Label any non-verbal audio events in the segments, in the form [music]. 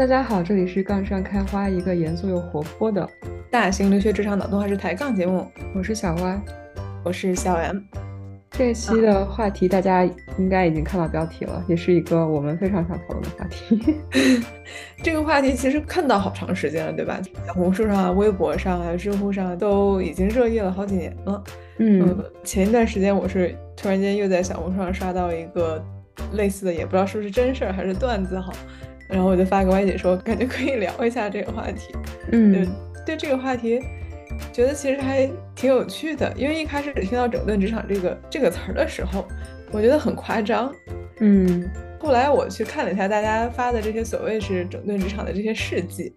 大家好，这里是杠上开花，一个严肃又活泼的大型留学职场脑洞还是抬杠节目。我是小歪，我是小 M。这期的话题大家应该已经看到标题了，也是一个我们非常想讨论的话题。[laughs] 这个话题其实看到好长时间了，对吧？小红书上、微博上啊知乎上都已经热议了好几年了。嗯，前一段时间我是突然间又在小红书上刷到一个类似的，也不知道是不是真事儿还是段子哈。然后我就发给歪姐说，感觉可以聊一下这个话题。嗯，对这个话题，觉得其实还挺有趣的。因为一开始听到“整顿职场”这个这个词儿的时候，我觉得很夸张。嗯，后来我去看了一下大家发的这些所谓是整顿职场的这些事迹，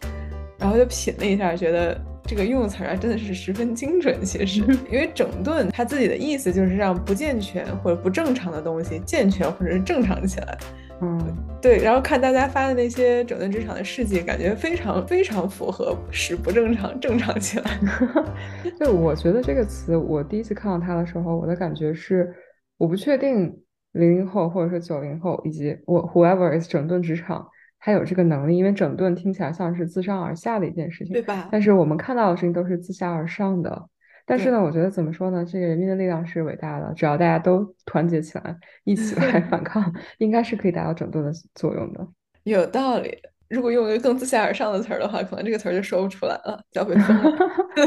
然后就品了一下，觉得这个用词啊真的是十分精准。其实，[laughs] 因为整顿它自己的意思就是让不健全或者不正常的东西健全或者是正常起来。嗯，对，然后看大家发的那些整顿职场的事迹，感觉非常非常符合使不正常正常起来。[laughs] 就我觉得这个词，我第一次看到它的时候，我的感觉是，我不确定零零后或者说九零后以及我 whoever is 整顿职场，他有这个能力，因为整顿听起来像是自上而下的一件事情，对吧？但是我们看到的事情都是自下而上的。但是呢，我觉得怎么说呢？这个人民的力量是伟大的，只要大家都团结起来，一起来 [laughs] 反抗，应该是可以达到整顿的作用的。有道理。如果用一个更自下而上的词儿的话，可能这个词儿就说不出来了，要被封了。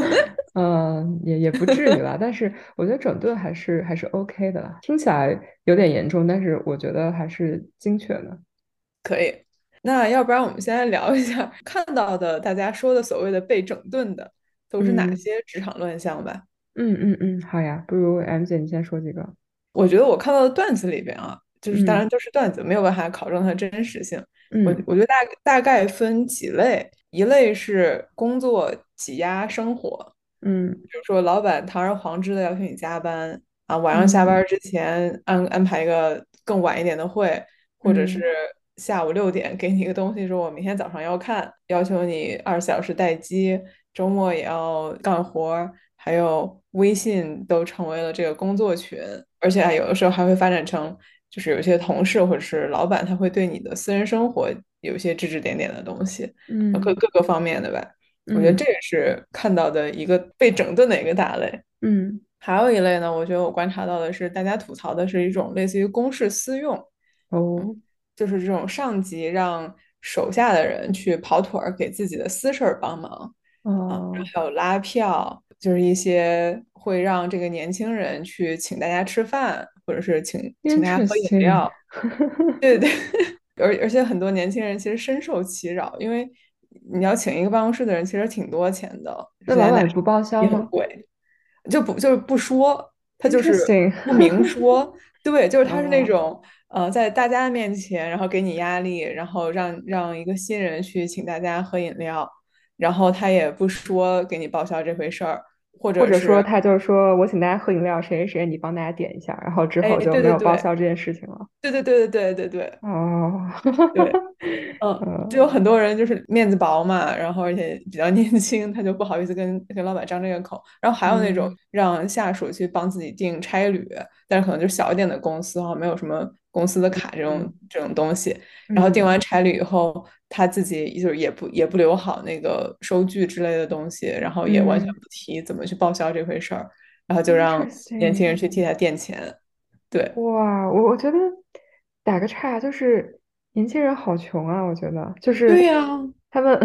[laughs] 嗯，也也不至于吧。但是我觉得整顿还是还是 OK 的啦。听起来有点严重，但是我觉得还是精确的。可以。那要不然我们先来聊一下看到的大家说的所谓的被整顿的。都是哪些职场乱象吧？嗯嗯嗯，好呀，不如 M 姐你先说几个。我觉得我看到的段子里边啊，就是当然都是段子，没有办法考证它的真实性。我我觉得大大概分几类，一类是工作挤压生活，嗯，比如说老板堂而皇之的要求你加班啊，晚上下班之前安安排一个更晚一点的会，或者是下午六点给你一个东西，说我明天早上要看，要求你二十四小时待机。周末也要干活，还有微信都成为了这个工作群，而且有的时候还会发展成，就是有些同事或者是老板，他会对你的私人生活有一些指指点点的东西，嗯，各各个方面的吧。我觉得这也是看到的一个被整顿的一个大类。嗯，还有一类呢，我觉得我观察到的是，大家吐槽的是一种类似于公事私用，哦，就是这种上级让手下的人去跑腿儿，给自己的私事儿帮忙。哦，还有拉票，就是一些会让这个年轻人去请大家吃饭，或者是请请大家喝饮料。对 [laughs] 对，[laughs] 而而且很多年轻人其实深受其扰，因为你要请一个办公室的人，其实挺多钱的。那老板不报销吗？贵，就不就是不说，他就是不明说。对，就是他是那种呃，在大家面前，然后给你压力，然后让让一个新人去请大家喝饮料。然后他也不说给你报销这回事儿，或者或者说他就是说我请大家喝饮料，谁谁谁你帮大家点一下，然后之后就没有报销这件事情了。对对对对对对对。哦，对，[laughs] 嗯，就有很多人就是面子薄嘛，然后而且比较年轻，他就不好意思跟跟老板张这个口。然后还有那种让下属去帮自己订差旅，但是可能就小一点的公司哈，没有什么。公司的卡这种这种东西，然后订完差旅以后，他自己就是也不也不留好那个收据之类的东西，然后也完全不提怎么去报销这回事儿，然后就让年轻人去替他垫钱。对，哇，我我觉得打个岔，就是年轻人好穷啊，我觉得就是对呀，他们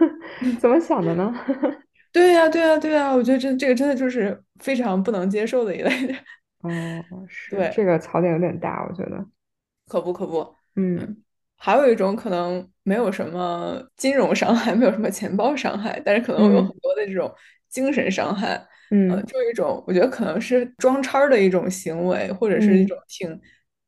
[laughs] 怎么想的呢？[laughs] 对呀，对呀，对呀，我觉得这这个真的就是非常不能接受的一类的。哦，[laughs] 是，对，这个槽点有点大，我觉得，可不可不，嗯，还有一种可能没有什么金融伤害，没有什么钱包伤害，但是可能有很多的这种精神伤害，嗯，就一种我觉得可能是装叉的一种行为，或者是一种挺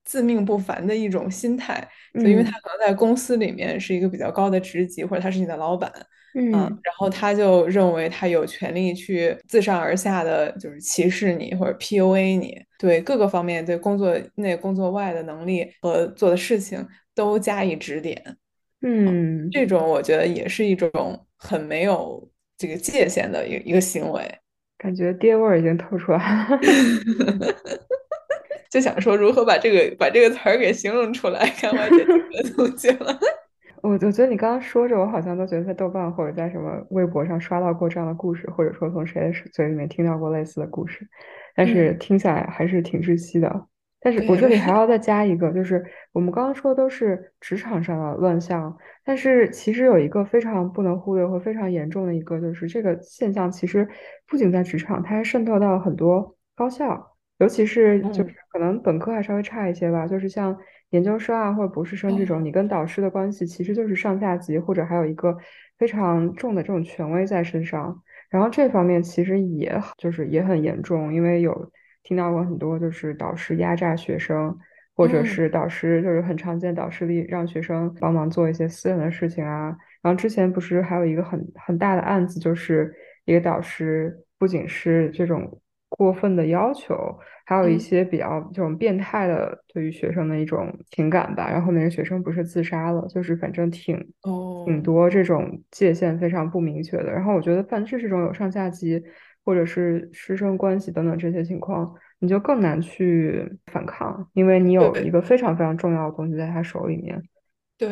自命不凡的一种心态，就因为他可能在公司里面是一个比较高的职级，或者他是你的老板。嗯，然后他就认为他有权利去自上而下的就是歧视你或者 PUA 你，对各个方面，对工作内、工作外的能力和做的事情都加以指点。嗯，这种我觉得也是一种很没有这个界限的一一个行为。感觉爹味儿已经透出来了，[laughs] 就想说如何把这个把这个词儿给形容出来，看我姐这个东西了。我我觉得你刚刚说着，我好像都觉得在豆瓣或者在什么微博上刷到过这样的故事，或者说从谁的嘴里面听到过类似的故事，但是听起来还是挺窒息的。但是我这里还要再加一个，就是我们刚刚说的都是职场上的乱象，但是其实有一个非常不能忽略和非常严重的一个，就是这个现象其实不仅在职场，它还渗透到很多高校，尤其是就是可能本科还稍微差一些吧，就是像。研究生啊，或者博士生这种，你跟导师的关系其实就是上下级，或者还有一个非常重的这种权威在身上。然后这方面其实也就是也很严重，因为有听到过很多就是导师压榨学生，或者是导师就是很常见，导师里让学生帮忙做一些私人的事情啊。然后之前不是还有一个很很大的案子，就是一个导师不仅是这种。过分的要求，还有一些比较这种变态的对于学生的一种情感吧。然后那个学生不是自杀了，就是反正挺挺多这种界限非常不明确的。然后我觉得，凡是这种有上下级或者是师生关系等等这些情况，你就更难去反抗，因为你有一个非常非常重要的东西在他手里面。对，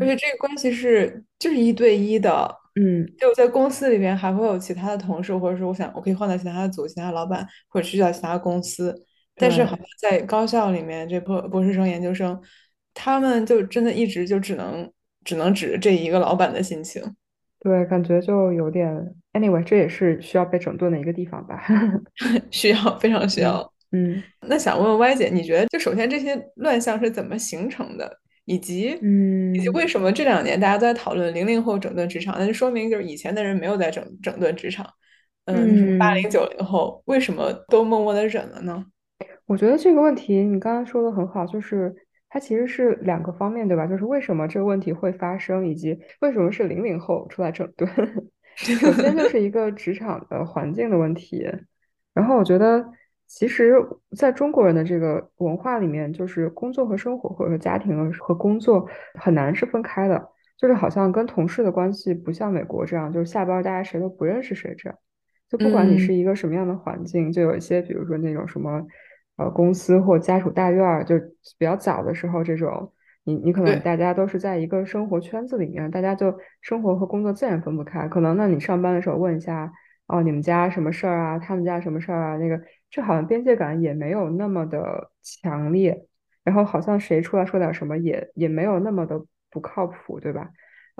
而且这个关系是就是一对一的。嗯，就在公司里边还会有其他的同事，或者说我想我可以换到其他的组、其他老板，或者去到其他公司。但是好像在高校里面，这博博士生、研究生，他们就真的一直就只能只能指着这一个老板的心情。对，感觉就有点。Anyway，这也是需要被整顿的一个地方吧？[laughs] 需要，非常需要。嗯，那想问问 Y 姐，你觉得就首先这些乱象是怎么形成的？以及，嗯，以及为什么这两年大家都在讨论零零后整顿职场？那就说明就是以前的人没有在整整顿职场，嗯，八零九零后为什么都默默的忍了呢？我觉得这个问题你刚刚说的很好，就是它其实是两个方面，对吧？就是为什么这个问题会发生，以及为什么是零零后出来整顿？[laughs] 首先就是一个职场的环境的问题，然后我觉得。其实，在中国人的这个文化里面，就是工作和生活，或者说家庭和工作，很难是分开的。就是好像跟同事的关系不像美国这样，就是下班大家谁都不认识谁这样。就不管你是一个什么样的环境，就有一些，比如说那种什么，呃，公司或家属大院儿，就比较早的时候，这种你你可能大家都是在一个生活圈子里面，大家就生活和工作自然分不开。可能那你上班的时候问一下，哦，你们家什么事儿啊？他们家什么事儿啊？那个。这好像边界感也没有那么的强烈，然后好像谁出来说点什么也也没有那么的不靠谱，对吧？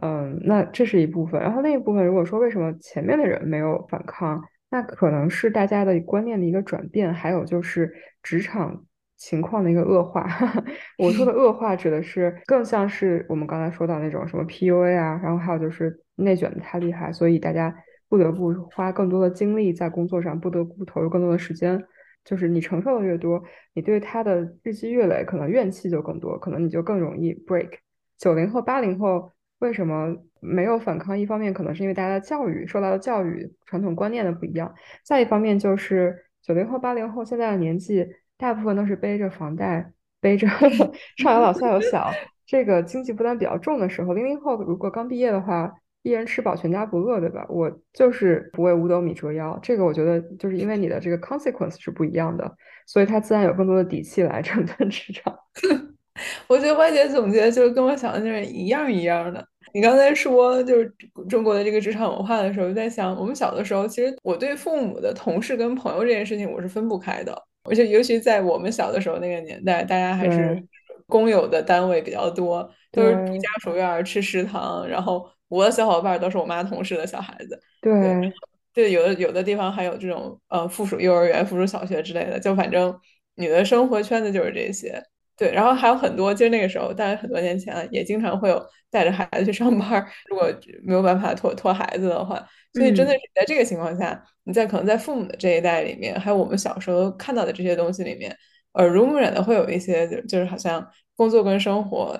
嗯，那这是一部分。然后另一部分，如果说为什么前面的人没有反抗，那可能是大家的观念的一个转变，还有就是职场情况的一个恶化。[laughs] 我说的恶化指的是更像是我们刚才说到那种什么 PUA 啊，然后还有就是内卷的太厉害，所以大家。不得不花更多的精力在工作上，不得不投入更多的时间。就是你承受的越多，你对他的日积月累，可能怨气就更多，可能你就更容易 break。九零后、八零后为什么没有反抗？一方面可能是因为大家的教育受到的教育传统观念的不一样；再一方面就是九零后、八零后现在的年纪，大部分都是背着房贷，背着 [laughs] 上有老下有小，这个经济负担比较重的时候。零零后如果刚毕业的话。一人吃饱全家不饿，对吧？我就是不为五斗米折腰，这个我觉得就是因为你的这个 consequence 是不一样的，所以他自然有更多的底气来整顿职场。[laughs] 我觉得歪姐总结就是跟我想的那是一样一样的。你刚才说就是中国的这个职场文化的时候，在想我们小的时候，其实我对父母的同事跟朋友这件事情我是分不开的，而且尤其在我们小的时候那个年代，大家还是公有的单位比较多，都是住家属院吃食堂，然后。我的小伙伴都是我妈同事的小孩子，对，对，有的有的地方还有这种呃附属幼儿园、附属小学之类的，就反正你的生活圈子就是这些，对，然后还有很多，就那个时候，大概很多年前也经常会有带着孩子去上班，如果没有办法托托孩子的话，所以真的是在这个情况下，你在可能在父母的这一代里面，还有我们小时候看到的这些东西里面，耳濡目染的会有一些，就就是好像工作跟生活，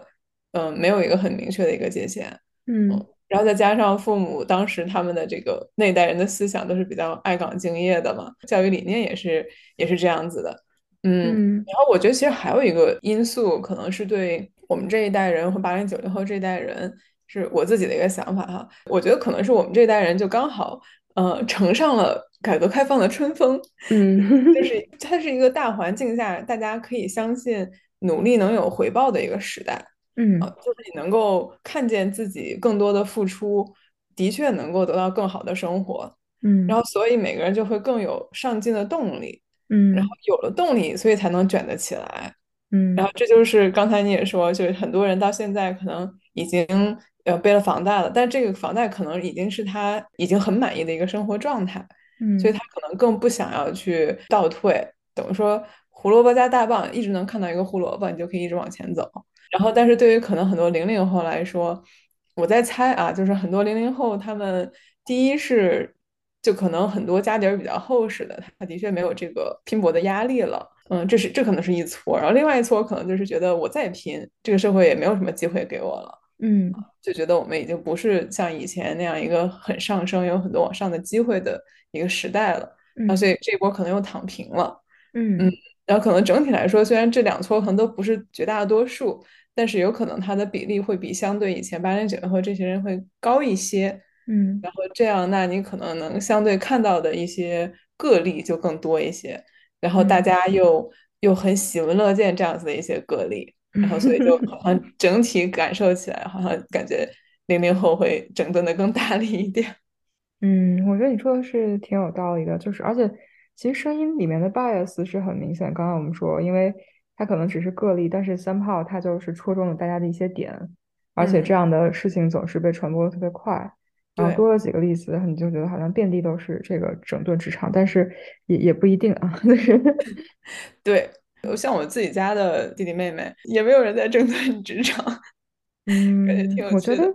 嗯，没有一个很明确的一个界限，嗯。然后再加上父母当时他们的这个那一代人的思想都是比较爱岗敬业的嘛，教育理念也是也是这样子的，嗯。然后我觉得其实还有一个因素，可能是对我们这一代人和八零九零后这一代人，是我自己的一个想法哈。我觉得可能是我们这一代人就刚好，呃，乘上了改革开放的春风，嗯，[laughs] 就是它是一个大环境下大家可以相信努力能有回报的一个时代。嗯，就是你能够看见自己更多的付出，的确能够得到更好的生活，嗯，然后所以每个人就会更有上进的动力，嗯，然后有了动力，所以才能卷得起来，嗯，然后这就是刚才你也说，就是很多人到现在可能已经呃背了房贷了，但这个房贷可能已经是他已经很满意的一个生活状态，嗯，所以他可能更不想要去倒退，等于说胡萝卜加大棒，一直能看到一个胡萝卜，你就可以一直往前走。然后，但是对于可能很多零零后来说，我在猜啊，就是很多零零后他们第一是就可能很多家底儿比较厚实的，他的确没有这个拼搏的压力了，嗯，这是这可能是一撮，然后另外一撮可能就是觉得我再拼，这个社会也没有什么机会给我了，嗯，就觉得我们已经不是像以前那样一个很上升、有很多往上的机会的一个时代了，那所以这一波可能又躺平了，嗯。嗯，然后可能整体来说，虽然这两撮可能都不是绝大多数。但是有可能它的比例会比相对以前八零九零后这些人会高一些，嗯，然后这样，那你可能能相对看到的一些个例就更多一些，然后大家又又很喜闻乐见这样子的一些个例，[laughs] 然后所以就好像整体感受起来，好像感觉零零后会整顿的更大力一点。嗯，我觉得你说的是挺有道理的，就是而且其实声音里面的 bias 是很明显，刚刚我们说，因为。它可能只是个例，但是三炮它就是戳中了大家的一些点，而且这样的事情总是被传播的特别快。然后多了几个例子，你就觉得好像遍地都是这个整顿职场，但是也也不一定啊。[laughs] 对，像我自己家的弟弟妹妹，也没有人在整顿职场。嗯，我觉得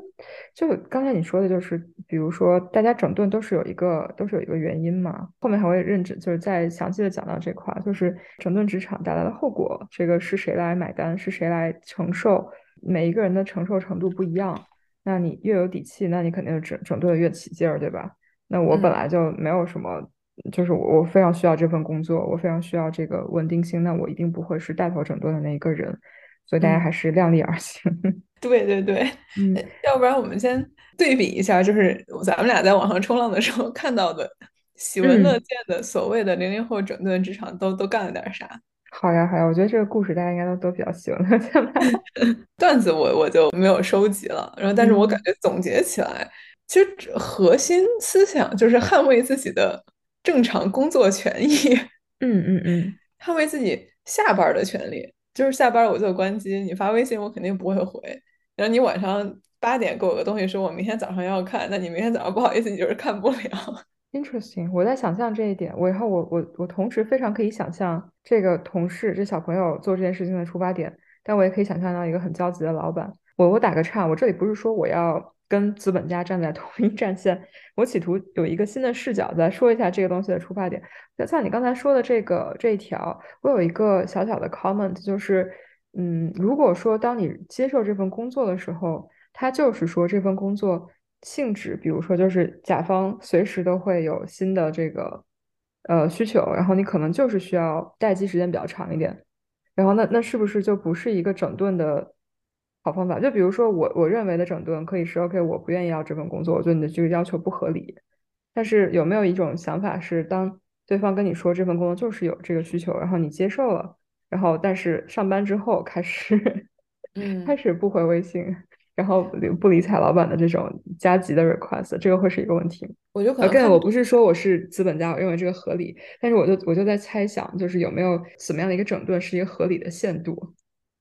就刚才你说的，就是比如说大家整顿都是有一个都是有一个原因嘛。后面还会认真就是再详细的讲到这块，就是整顿职场带来的后果，这个是谁来买单，是谁来承受？每一个人的承受程度不一样，那你越有底气，那你肯定整整顿的越起劲儿，对吧？那我本来就没有什么，就是我我非常需要这份工作，我非常需要这个稳定性，那我一定不会是带头整顿的那一个人。所以大家还是量力而行。对 [laughs] 对对，嗯，[laughs] 要不然我们先对比一下，就是咱们俩在网上冲浪的时候看到的喜闻乐见的所谓的零零后整顿职场都都干了点啥？好呀好呀，我觉得这个故事大家应该都都比较喜闻乐见吧。[laughs] 段子我我就没有收集了，然后但是我感觉总结起来，其实核心思想就是捍卫自己的正常工作权益。嗯嗯嗯，捍卫自己下班的权利。就是下班我就关机，你发微信我肯定不会回。然后你晚上八点给我个东西，说我明天早上要看，那你明天早上不好意思，你就是看不了。Interesting，我在想象这一点，我以后我我我同时非常可以想象这个同事这小朋友做这件事情的出发点，但我也可以想象到一个很焦急的老板。我我打个岔，我这里不是说我要跟资本家站在同一战线，我企图有一个新的视角再说一下这个东西的出发点。像你刚才说的这个这一条，我有一个小小的 comment，就是，嗯，如果说当你接受这份工作的时候，它就是说这份工作。性质，比如说就是甲方随时都会有新的这个呃需求，然后你可能就是需要待机时间比较长一点，然后那那是不是就不是一个整顿的好方法？就比如说我我认为的整顿可以是 OK，我不愿意要这份工作，我觉得你的这个要求不合理，但是有没有一种想法是，当对方跟你说这份工作就是有这个需求，然后你接受了，然后但是上班之后开始 [laughs] 嗯开始不回微信。然后不理睬老板的这种加急的 request，这个会是一个问题。我就可能，我不是说我是资本家，我认为这个合理，但是我就我就在猜想，就是有没有怎么样的一个整顿是一个合理的限度。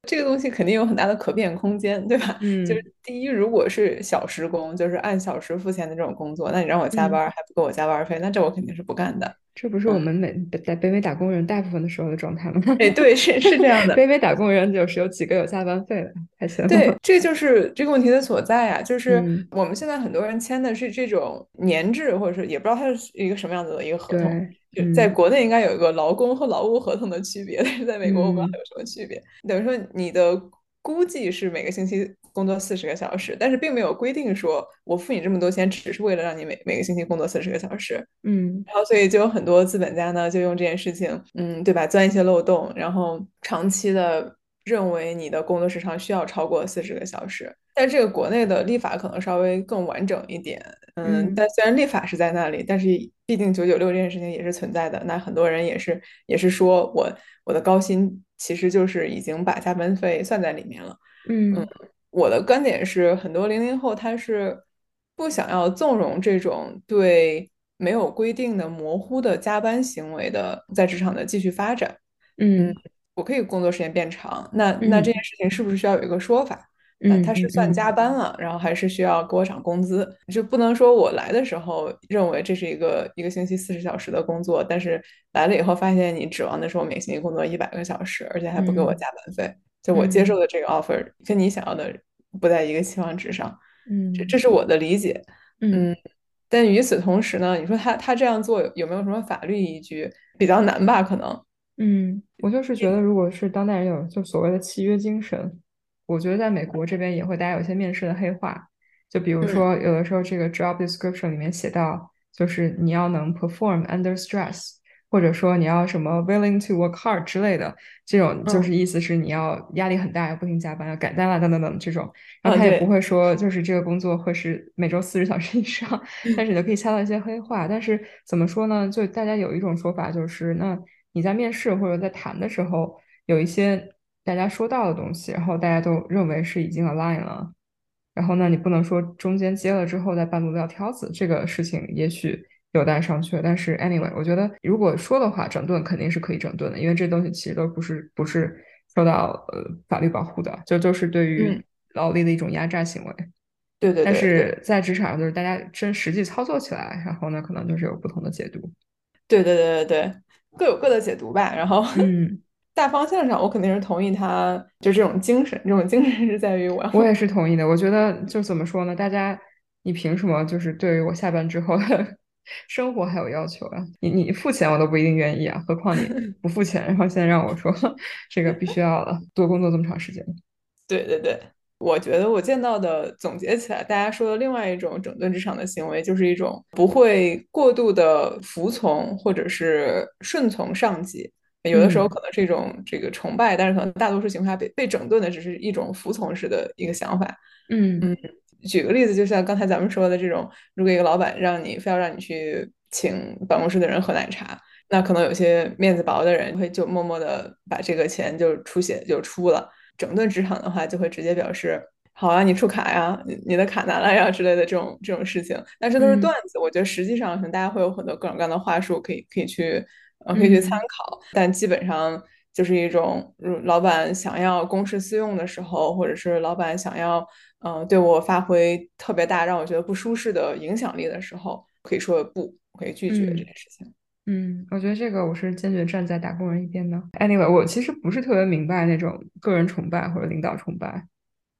这个东西肯定有很大的可变空间，对吧？[laughs] 嗯，就是第一，如果是小时工，就是按小时付钱的这种工作，那你让我加班还不够我加班费，那这我肯定是不干的。这不是我们美在北美打工人大部分的时候的状态吗？哎，对，是是这样的。[laughs] 北美打工人就是有几个有加班费的，还行。对，[laughs] 这就是这个问题的所在啊。就是我们现在很多人签的是这种年制，或者是也不知道它是一个什么样子的一个合同。就在国内应该有一个劳工和劳务合同的区别，但是在美国我不知道有什么区别。等于说你的。估计是每个星期工作四十个小时，但是并没有规定说我付你这么多钱只是为了让你每每个星期工作四十个小时。嗯，然后所以就有很多资本家呢，就用这件事情，嗯，对吧，钻一些漏洞，然后长期的认为你的工作时长需要超过四十个小时。但这个国内的立法可能稍微更完整一点，嗯，但虽然立法是在那里，但是毕竟九九六这件事情也是存在的。那很多人也是也是说我我的高薪。其实就是已经把加班费算在里面了，嗯，我的观点是，很多零零后他是不想要纵容这种对没有规定的模糊的加班行为的，在职场的继续发展。嗯，我可以工作时间变长，那那这件事情是不是需要有一个说法？嗯，他是算加班了，然后还是需要给我涨工资？就不能说我来的时候认为这是一个一个星期四十小时的工作，但是来了以后发现你指望的是我每星期工作一百个小时，而且还不给我加班费。就我接受的这个 offer 跟你想要的不在一个期望值上。嗯，这这是我的理解。嗯，但与此同时呢，你说他他这样做有没有什么法律依据？比较难吧，可能。嗯，我就是觉得，如果是当代人有就所谓的契约精神。我觉得在美国这边也会，大家有些面试的黑话，就比如说有的时候这个 job description 里面写到，就是你要能 perform under stress，或者说你要什么 willing to work hard 之类的，这种就是意思是你要压力很大，要不停加班，要赶单啦等等等这种。然后他也不会说就是这个工作会是每周四十小时以上，[laughs] 但是你就可以猜到一些黑话。但是怎么说呢？就大家有一种说法就是，那你在面试或者在谈的时候有一些。大家说到的东西，然后大家都认为是已经 align 了，然后呢，你不能说中间接了之后再半路撂挑子，这个事情也许有待商榷。但是 anyway，我觉得如果说的话，整顿肯定是可以整顿的，因为这东西其实都不是不是受到呃法律保护的，就就是对于劳力的一种压榨行为。对对。但是在职场上，就是大家真实际操作起来，然后呢，可能就是有不同的解读。对对对对对，各有各的解读吧。然后嗯。大方向上，我肯定是同意他，就这种精神，这种精神是在于我。我也是同意的。我觉得就怎么说呢？大家，你凭什么就是对于我下班之后的 [laughs] 生活还有要求啊？你你付钱我都不一定愿意啊，何况你 [laughs] 不付钱，然后现在让我说这个必须要了，多工作这么长时间。[laughs] 对对对，我觉得我见到的总结起来，大家说的另外一种整顿职场的行为，就是一种不会过度的服从或者是顺从上级。有的时候可能是一种这个崇拜，但是可能大多数情况下被被整顿的只是一种服从式的一个想法。嗯嗯，举个例子，就像刚才咱们说的这种，如果一个老板让你非要让你去请办公室的人喝奶茶，那可能有些面子薄的人会就默默的把这个钱就出血就出了。整顿职场的话，就会直接表示好啊，你出卡呀，你你的卡拿来呀之类的这种这种事情。但这都是段子，我觉得实际上可能大家会有很多各种各样的话术可以可以去。呃，可以去参考，但基本上就是一种，老板想要公事私用的时候，或者是老板想要，嗯，对我发挥特别大，让我觉得不舒适的影响力的时候，可以说不，可以拒绝这件事情。嗯，我觉得这个我是坚决站在打工人一边的。Anyway，我其实不是特别明白那种个人崇拜或者领导崇拜，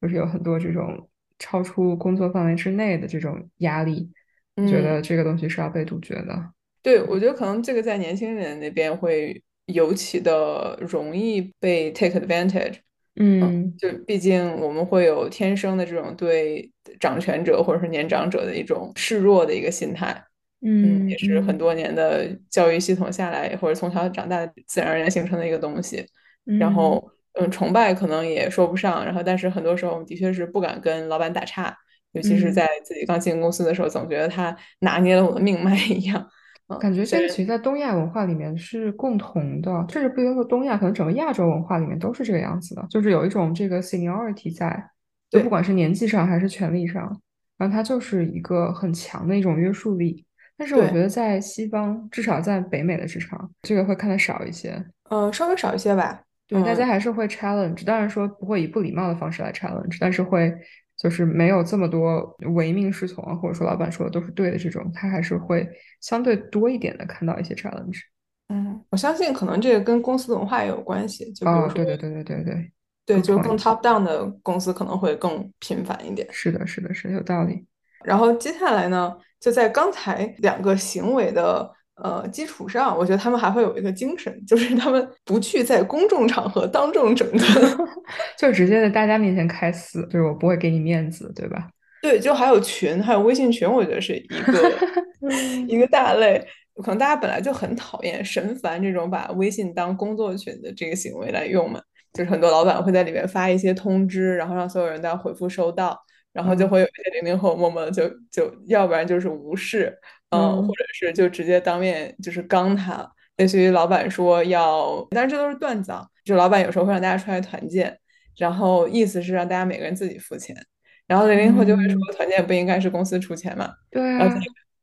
就是有很多这种超出工作范围之内的这种压力，觉得这个东西是要被杜绝的。对，我觉得可能这个在年轻人那边会尤其的容易被 take advantage。嗯，就毕竟我们会有天生的这种对掌权者或者是年长者的一种示弱的一个心态。嗯，也是很多年的教育系统下来，或者从小长大自然而然形成的一个东西。然后，嗯，崇拜可能也说不上。然后，但是很多时候我们的确是不敢跟老板打岔，尤其是在自己刚进公司的时候，总觉得他拿捏了我的命脉一样。感觉这个其实，在东亚文化里面是共同的，甚至不说东亚，可能整个亚洲文化里面都是这个样子的，就是有一种这个 seniority 在，就不管是年纪上还是权力上，然后它就是一个很强的一种约束力。但是我觉得在西方，至少在北美的职场，这个会看得少一些，嗯，稍微少一些吧。对，大家还是会 challenge，当然说不会以不礼貌的方式来 challenge，但是会。就是没有这么多唯命是从啊，或者说老板说的都是对的这种，他还是会相对多一点的看到一些 challenge。嗯，我相信可能这个跟公司文化也有关系。就对对对对对对，对，就更 top down 的公司可能会更频繁一点。是的，是的，是有道理。然后接下来呢，就在刚才两个行为的。呃，基础上，我觉得他们还会有一个精神，就是他们不去在公众场合当众整顿，[laughs] 就直接在大家面前开撕，就是我不会给你面子，对吧？对，就还有群，还有微信群，我觉得是一个 [laughs] 一个大类。可能大家本来就很讨厌、神烦这种把微信当工作群的这个行为来用嘛，就是很多老板会在里面发一些通知，然后让所有人都要回复收到，然后就会有一些零零后默默的就就要不然就是无视。嗯，或者是就直接当面就是刚他，类似于老板说要，但是这都是段子啊。就老板有时候会让大家出来团建，然后意思是让大家每个人自己付钱。然后零零后就会说，团建不应该是公司出钱嘛？对啊，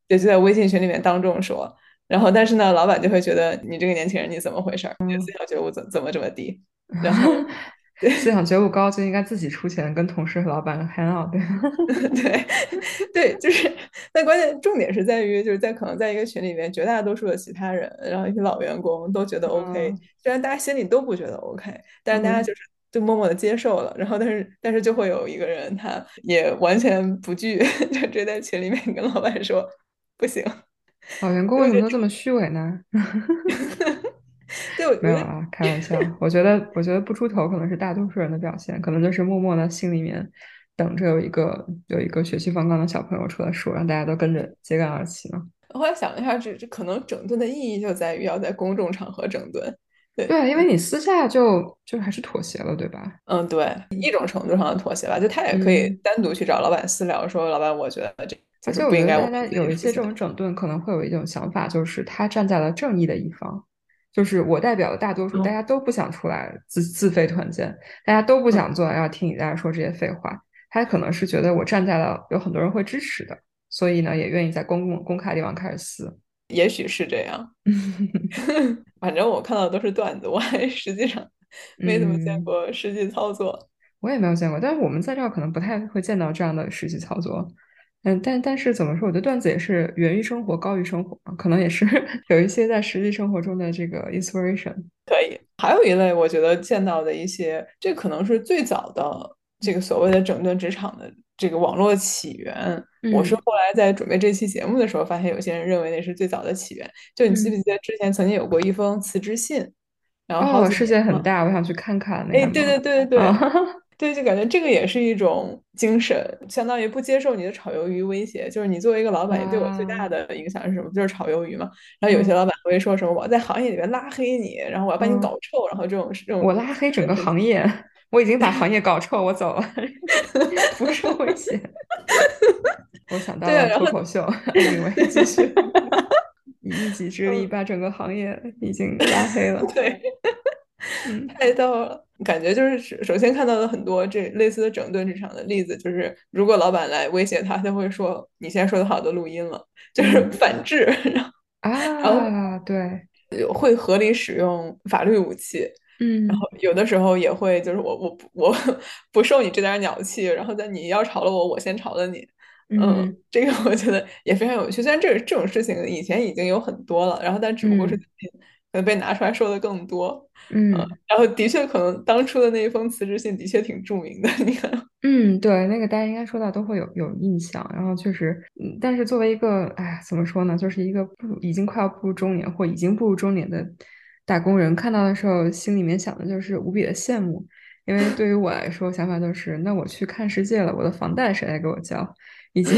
也就在微信群里面当众说。然后，但是呢，老板就会觉得你这个年轻人你怎么回事？你的思想觉悟怎怎么这么低？然后。[laughs] 思想觉悟高就应该自己出钱跟同事和老板 hang out，对 [laughs] 对 [laughs] 对，就是。但关键重点是在于，就是在可能在一个群里面，绝大多数的其他人，然后一些老员工都觉得 OK，虽然大家心里都不觉得 OK，但是大家就是就默默的接受了。然后，但是但是就会有一个人，他也完全不惧，就直接在群里面跟老板说不行。老员工为什么都这么虚伪呢？[laughs] [laughs] 对，没有啊，开玩笑。我觉得，我觉得不出头可能是大多数人的表现，可能就是默默的心里面等着有一个有一个血气方刚的小朋友出来说，让大家都跟着揭竿而起呢。后来想了一下，这这可能整顿的意义就在于要在公众场合整顿。对对，因为你私下就就还是妥协了，对吧？嗯，对，一种程度上的妥协吧。就他也可以单独去找老板私聊，说老板，我觉得这而且我觉得大家有一些这种整顿，可能会有一种想法，就是他站在了正义的一方。就是我代表的大多数，大家都不想出来自自费团建，大家都不想做，要听你在说这些废话。他可能是觉得我站在了有很多人会支持的，所以呢，也愿意在公共公开地方开始撕。[laughs] 也许是这样，[laughs] 反正我看到的都是段子，我还实际上没怎么见过实际操作。我也没有见过，但是我们在这儿可能不太会见到这样的实际操作。嗯，但但是怎么说，我的段子也是源于生活，高于生活，可能也是 [laughs] 有一些在实际生活中的这个 inspiration。可以，还有一类我觉得见到的一些，这可能是最早的这个所谓的整顿职场的这个网络起源。我是后来在准备这期节目的时候，发现有些人认为那是最早的起源。就你记不记得之前曾经有过一封辞职信？然后世界很大，我想去看看。哎，对对对对对。[laughs] 对，就感觉这个也是一种精神，相当于不接受你的炒鱿鱼威胁。就是你作为一个老板，你对我最大的影响是什么？就是炒鱿鱼嘛。然后有些老板会说什么我在行业里面拉黑你，然后我要把你搞臭，然后这种这种。我拉黑整个行业，我已经把行业搞臭，我走了，[laughs] 不受威胁。我想到了脱口秀，因为继续以 [laughs] 一己之力把整个行业已经拉黑了。[laughs] 对。太逗了，感觉就是首先看到了很多这类似的整顿职场的例子，就是如果老板来威胁他，他会说你现在说的好都录音了，就是反制，啊，对，会合理使用法律武器，嗯，然后。有的时候也会就是我我我不受你这点鸟气，然后在你要吵了我，我先吵了你，嗯，这个我觉得也非常有趣，虽然这这种事情以前已经有很多了，然后但只不过是。被拿出来说的更多，嗯，然后的确可能当初的那一封辞职信的确挺著名的，你看，[laughs] 嗯，对，那个大家应该说到都会有有印象，然后确实，嗯，但是作为一个，哎，怎么说呢，就是一个不已经快要步入中年或已经步入中年的打工人，看到的时候心里面想的就是无比的羡慕，因为对于我来说，想法就是，那我去看世界了，我的房贷谁来给我交？已经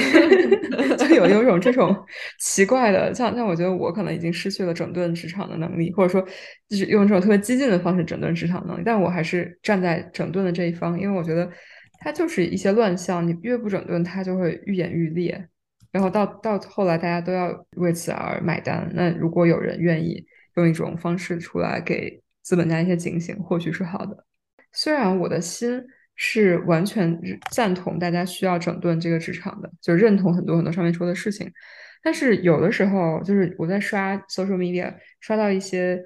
[laughs] 就有有种这种奇怪的，像像我觉得我可能已经失去了整顿职场的能力，或者说就是用这种特别激进的方式整顿职场能力，但我还是站在整顿的这一方，因为我觉得它就是一些乱象，你越不整顿，它就会愈演愈烈，然后到到后来大家都要为此而买单。那如果有人愿意用一种方式出来给资本家一些警醒，或许是好的。虽然我的心。是完全赞同大家需要整顿这个职场的，就认同很多很多上面说的事情。但是有的时候，就是我在刷 social media，刷到一些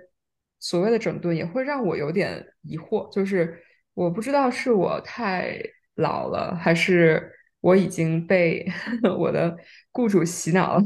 所谓的整顿，也会让我有点疑惑。就是我不知道是我太老了，还是我已经被 [laughs] 我的雇主洗脑了，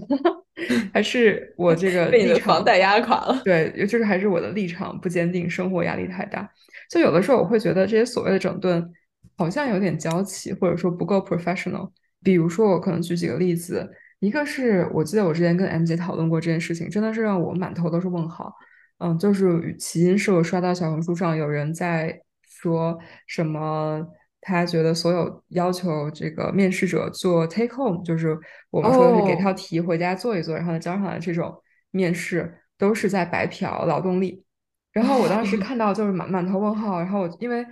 [laughs] 还是我这个被你的房贷压垮了？对，就是还是我的立场不坚定，生活压力太大。就有的时候我会觉得这些所谓的整顿。好像有点娇气，或者说不够 professional。比如说，我可能举几个例子，一个是我记得我之前跟 M 姐讨论过这件事情，真的是让我满头都是问号。嗯，就是起因是我刷到小红书上有人在说什么，他觉得所有要求这个面试者做 take home，就是我们说的是给套题回家做一做，然后再交上来这种面试，都是在白嫖劳动力。然后我当时看到就是满满头问号，然后因为。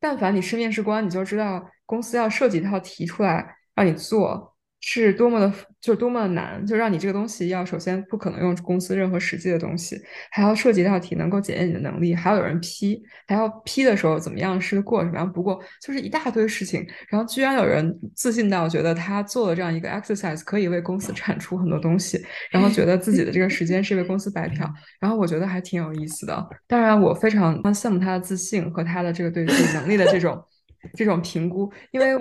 但凡你是面试官，你就知道公司要设计一套题出来让你做，是多么的，就多么的难，就让你这个东西要首先不可能用公司任何实际的东西，还要涉及到题能够检验你的能力，还要有人批，还要批的时候怎么样是个过程，然后不过就是一大堆事情，然后居然有人自信到觉得他做了这样一个 exercise 可以为公司产出很多东西，然后觉得自己的这个时间是为公司白嫖，然后我觉得还挺有意思的。当然，我非常羡慕他的自信和他的这个对自己能力的这种这种评估，因为。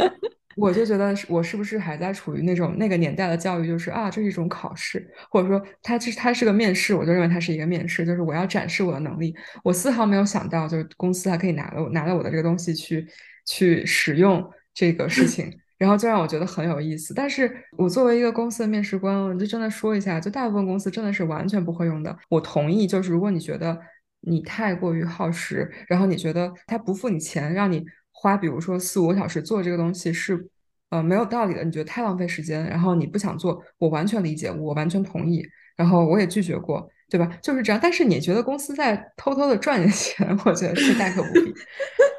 我就觉得我是不是还在处于那种那个年代的教育，就是啊，这是一种考试，或者说它这它是个面试，我就认为它是一个面试，就是我要展示我的能力。我丝毫没有想到，就是公司还可以拿了拿了我的这个东西去去使用这个事情，[laughs] 然后就让我觉得很有意思。但是我作为一个公司的面试官，我就真的说一下，就大部分公司真的是完全不会用的。我同意，就是如果你觉得你太过于耗时，然后你觉得他不付你钱，让你。花比如说四五个小时做这个东西是，呃没有道理的。你觉得太浪费时间，然后你不想做，我完全理解，我完全同意。然后我也拒绝过，对吧？就是这样。但是你觉得公司在偷偷的赚点钱，[laughs] 我觉得是大可不必。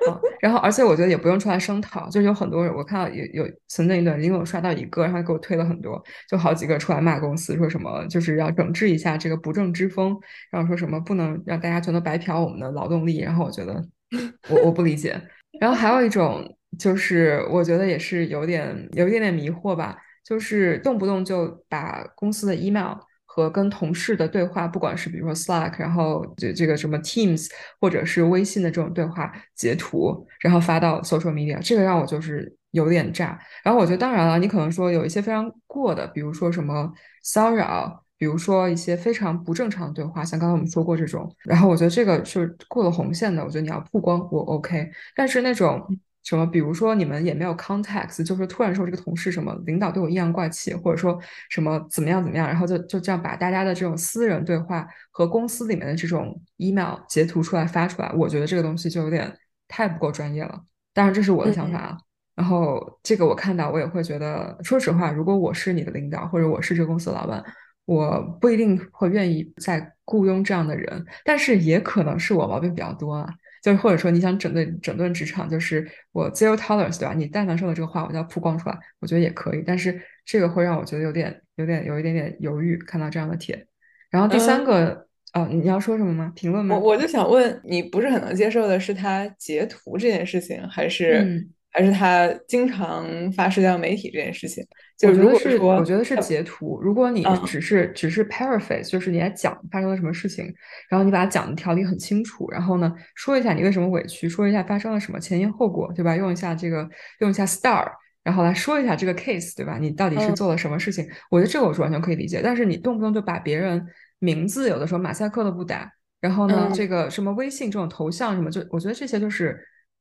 啊，然后而且我觉得也不用出来声讨，就是有很多人，我看到有有存在一段，因为我刷到一个，然后给我推了很多，就好几个出来骂公司，说什么就是要整治一下这个不正之风，然后说什么不能让大家全都白嫖我们的劳动力。然后我觉得 [laughs] 我我不理解。然后还有一种就是，我觉得也是有点有一点点迷惑吧，就是动不动就把公司的 email 和跟同事的对话，不管是比如说 Slack，然后这这个什么 Teams 或者是微信的这种对话截图，然后发到 social media，这个让我就是有点炸。然后我觉得，当然了，你可能说有一些非常过的，比如说什么骚扰。比如说一些非常不正常的对话，像刚才我们说过这种，然后我觉得这个是过了红线的，我觉得你要曝光我 OK。但是那种什么，比如说你们也没有 context，就是突然说这个同事什么领导对我阴阳怪气，或者说什么怎么样怎么样，然后就就这样把大家的这种私人对话和公司里面的这种 email 截图出来发出来，我觉得这个东西就有点太不够专业了。当然这是我的想法啊。然后这个我看到我也会觉得，说实话，如果我是你的领导或者我是这个公司的老板。我不一定会愿意再雇佣这样的人，但是也可能是我毛病比较多啊。就是或者说你想整顿整顿职场，就是我 zero tolerance，对吧？你但凡说了这个话，我就要曝光出来，我觉得也可以。但是这个会让我觉得有点、有点、有一点点犹豫，看到这样的帖。然后第三个，哦，你要说什么吗？评论吗？我我就想问你，不是很能接受的是他截图这件事情，还是？还是他经常发社交媒体这件事情，就如果是我觉得是截图。如果你只是只是 paraphrase，就是你来讲发生了什么事情，然后你把它讲的条理很清楚，然后呢说一下你为什么委屈，说一下发生了什么前因后果，对吧？用一下这个用一下 star，然后来说一下这个 case，对吧？你到底是做了什么事情？我觉得这个我是完全可以理解。但是你动不动就把别人名字有的时候马赛克都不打，然后呢这个什么微信这种头像什么，就我觉得这些就是。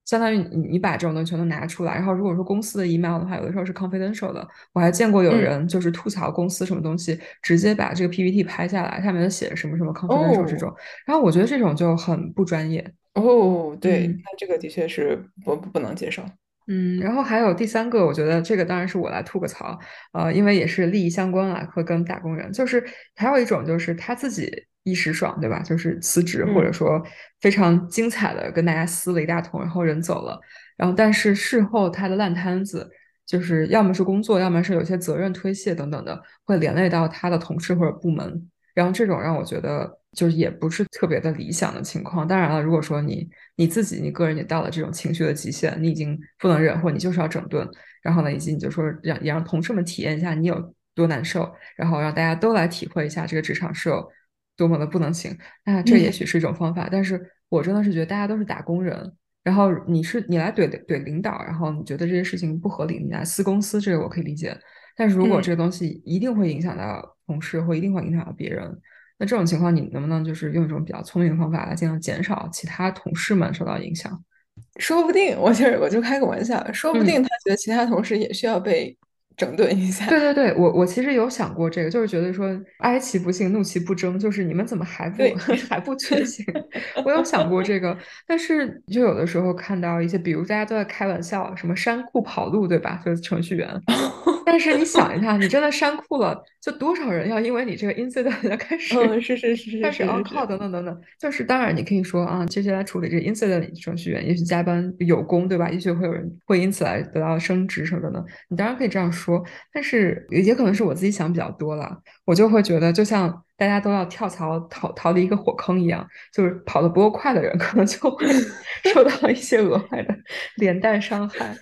相当于你你把这种东西全都拿出来，然后如果说公司的 email 的话，有的时候是 confidential 的。我还见过有人就是吐槽公司什么东西，直接把这个 PPT 拍下来，上面写什么什么 confidential 这种。然后我觉得这种就很不专业。哦，对，那这个的确是不不能接受。嗯，然后还有第三个，我觉得这个当然是我来吐个槽，呃，因为也是利益相关啊，和跟打工人，就是还有一种就是他自己。一时爽，对吧？就是辞职，或者说非常精彩的跟大家撕了一大通，然后人走了。然后，但是事后他的烂摊子，就是要么是工作，要么是有些责任推卸等等的，会连累到他的同事或者部门。然后这种让我觉得就是也不是特别的理想的情况。当然了，如果说你你自己你个人也到了这种情绪的极限，你已经不能忍，或你就是要整顿，然后呢，以及你就说让也让同事们体验一下你有多难受，然后让大家都来体会一下这个职场是有。多么的不能行，那这也许是一种方法，但是我真的是觉得大家都是打工人，然后你是你来怼怼领导，然后你觉得这些事情不合理，你来撕公司，这个我可以理解。但是如果这个东西一定会影响到同事，或一定会影响到别人，那这种情况你能不能就是用一种比较聪明的方法来尽量减少其他同事们受到影响？说不定，我就我就开个玩笑，说不定他觉得其他同事也需要被。整顿一下。[laughs] 对对对，我我其实有想过这个，就是觉得说哀其不幸，怒其不争，就是你们怎么还不 [laughs] 还不觉醒？[laughs] 我有想过这个，但是就有的时候看到一些，比如大家都在开玩笑，什么山库跑路，对吧？就是程序员。但是你想一下，你真的删库了，就多少人要因为你这个 incident 开始，嗯，是是是是，[laughs] 开始 on call 等等等等。就是当然，你可以说啊，接下来处理这个 incident 程序员，也许加班有功，对吧？也许会有人会因此来得到升职什么的。你当然可以这样说，但是也可能是我自己想比较多了，我就会觉得，就像大家都要跳槽逃逃离一个火坑一样，就是跑得不够快的人，可能就会 [laughs] 受到一些额外的 [laughs] 连带伤害。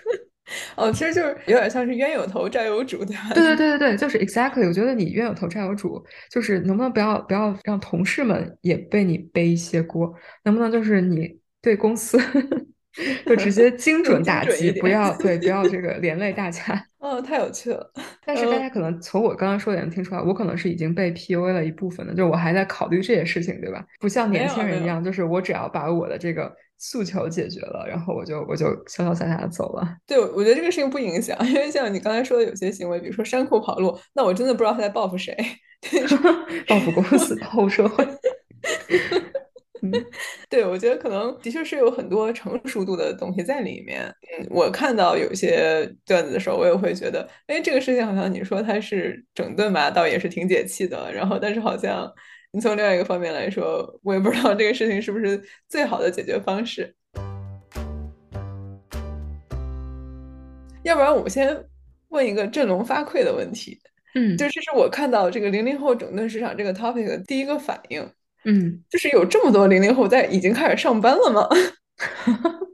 [laughs] 哦，其实就是有点像是冤有头债有主，对吧？对对对对对，就是 exactly。我觉得你冤有头债有主，就是能不能不要不要让同事们也被你背一些锅？能不能就是你对公司就直接精准打击，不要对 [laughs] 不要这个连累大家？哦，太有趣了。但是大家可能从我刚刚说的也能听出来，我可能是已经被 PUA 了一部分的，就我还在考虑这些事情，对吧？不像年轻人一样，就是我只要把我的这个。诉求解决了，然后我就我就潇潇洒洒的走了。对，我觉得这个事情不影响，因为像你刚才说的有些行为，比如说山库跑路，那我真的不知道他在报复谁，[laughs] 报复公司，报复社会。[laughs] [laughs] 对，我觉得可能的确是有很多成熟度的东西在里面。嗯，我看到有些段子的时候，我也会觉得，哎，这个事情好像你说它是整顿吧，倒也是挺解气的。然后，但是好像。你从另外一个方面来说，我也不知道这个事情是不是最好的解决方式。要不然，我们先问一个振聋发聩的问题。嗯，就这是我看到这个零零后整顿市场这个 topic 的第一个反应。嗯，就是有这么多零零后在已经开始上班了吗？[laughs]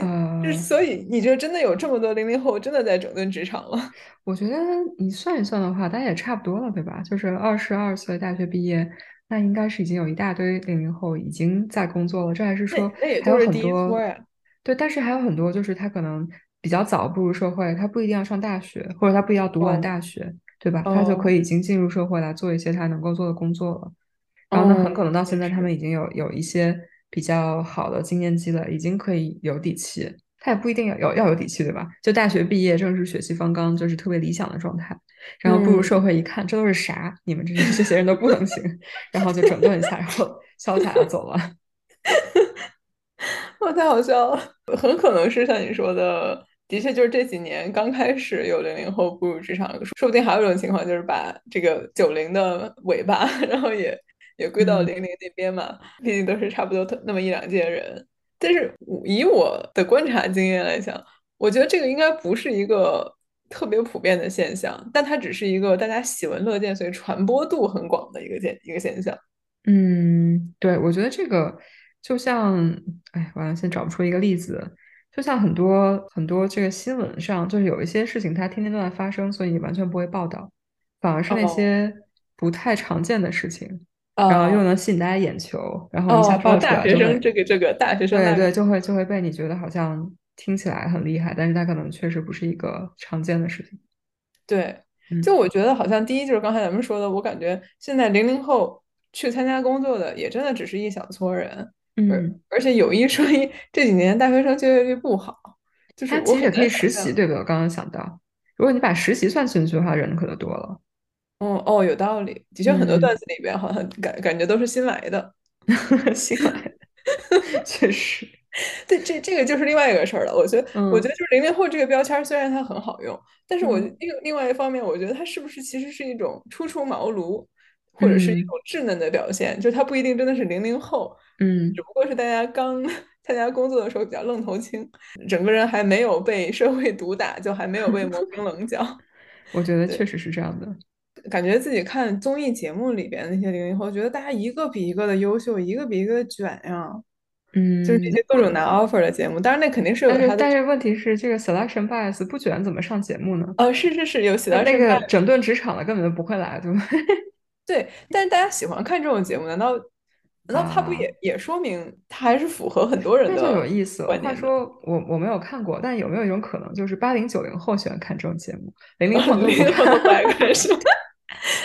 呃，所以你觉得真的有这么多零零后真的在整顿职场了？[laughs] 我觉得你算一算的话，大家也差不多了，对吧？就是二十二岁大学毕业，那应该是已经有一大堆零零后已经在工作了。这还是说还有很多对，但是还有很多就是他可能比较早步入社会，他不一定要上大学，或者他不一定要读完大学，对吧？他就可以已经进入社会来做一些他能够做的工作了。然后呢，很可能到现在他们已经有有一些。比较好的经验积累，已经可以有底气。他也不一定要有要有底气，对吧？就大学毕业正是血气方刚，就是特别理想的状态。然后步入社会一看，这都是啥？你们这些这些人都不能行。[laughs] 然后就整顿一下，然后潇洒的走了。[laughs] 哇，太好笑了！很可能是像你说的，的确就是这几年刚开始有零零后步入职场，说不定还有一种情况，就是把这个九零的尾巴，[laughs] 然后也。也归到零零那边嘛，毕竟都是差不多那么一两届人。但是以我的观察经验来讲，我觉得这个应该不是一个特别普遍的现象，但它只是一个大家喜闻乐见，所以传播度很广的一个现一个现象。嗯，对，我觉得这个就像，哎，完了，现在找不出一个例子。就像很多很多这个新闻上，就是有一些事情它天天都在发生，所以你完全不会报道，反而是那些不太常见的事情。然后又能吸引大家眼球，然后一下爆出来，大学生这个这个大学生对对，就会就会被你觉得好像听起来很厉害，但是它可能确实不是一个常见的事情。对，就我觉得好像第一就是刚才咱们说的，我感觉现在零零后去参加工作的也真的只是一小撮人，嗯，而且有一说一，这几年大学生就业率不好，就是他其实也可以实习，对不对？我刚刚想到，如果你把实习算进去的话，人可就多了。哦哦，有道理。的确，很多段子里边好像感感觉都是新来的，[laughs] 新 [laughs] 来的，[laughs] 确实。对，这这个就是另外一个事儿了。我觉得，我觉得就是零零后这个标签，虽然它很好用，但是我另另外一方面，我觉得它是不是其实是一种初出茅庐，或者是一种稚嫩的表现？就它不一定真的是零零后，嗯，只不过是大家刚参加工作的时候比较愣头青，整个人还没有被社会毒打，就还没有被磨平棱角。我觉得确实是这样的。感觉自己看综艺节目里边那些零零后，觉得大家一个比一个的优秀，一个比一个的卷呀。嗯，就是那些各种拿 offer 的节目，当然那肯定是有他的。但是问题是，这个 selection bias 不卷怎么上节目呢？哦，是是是，有 selection。那个整顿职场的根本就不会来，对吗？[laughs] 对，但是大家喜欢看这种节目，难道难道他不也也说明他还是符合很多人的？那就有意思。话说我我没有看过，但有没有一种可能，就是八零九零后喜欢看这种节目，[laughs] 零零后零零后不爱看 [laughs] 是吗？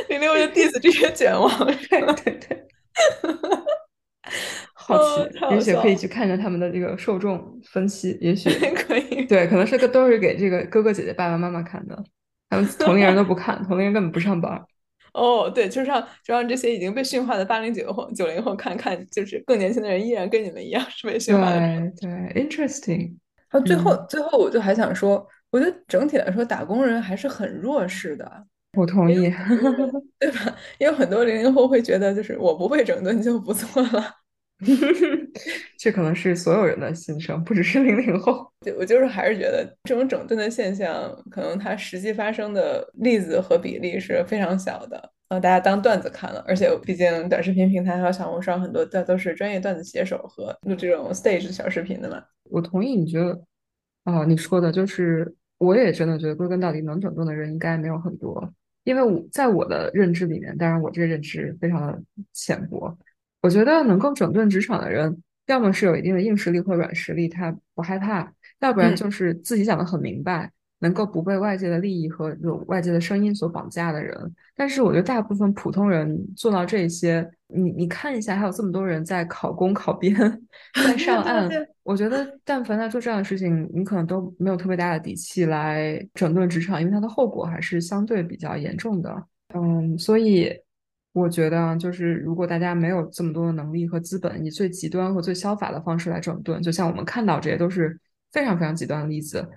零零后就 diss 这些卷王，对对 [laughs] 对，[laughs] 好奇，也许可以去看看他们的这个受众分析，也许 [laughs] 可以，对，可能是个都是给这个哥哥姐姐、爸爸妈妈看的，他们同龄人都不看，同龄人根本不上班。哦，对，就让就让这些已经被驯化的八零九后、九零后看看，就是更年轻的人依然跟你们一样是被驯化的。对对，interesting。然后最后最后，我就还想说。我觉得整体来说，打工人还是很弱势的。我同意，[laughs] 对吧？因为很多零零后会觉得，就是我不会整顿就不错了。[laughs] 这可能是所有人的心声，不只是零零后。就我就是还是觉得这种整顿的现象，可能它实际发生的例子和比例是非常小的。呃，大家当段子看了，而且毕竟短视频平台还有小红书上很多的都是专业段子写手和录这种 stage 小视频的嘛。我同意，你觉得啊？你说的就是，我也真的觉得归根到底能整顿的人应该没有很多，因为我在我的认知里面，当然我这个认知非常的浅薄。我觉得能够整顿职场的人，要么是有一定的硬实力或软实力，他不害怕；要不然就是自己讲的很明白，能够不被外界的利益和有外界的声音所绑架的人。但是我觉得大部分普通人做到这些，你你看一下，还有这么多人在考公考编，[laughs] 在上岸。我觉得但凡在做这样的事情，你可能都没有特别大的底气来整顿职场，因为它的后果还是相对比较严重的。嗯，所以。我觉得就是，如果大家没有这么多的能力和资本，以最极端和最消法的方式来整顿，就像我们看到这些都是非常非常极端的例子，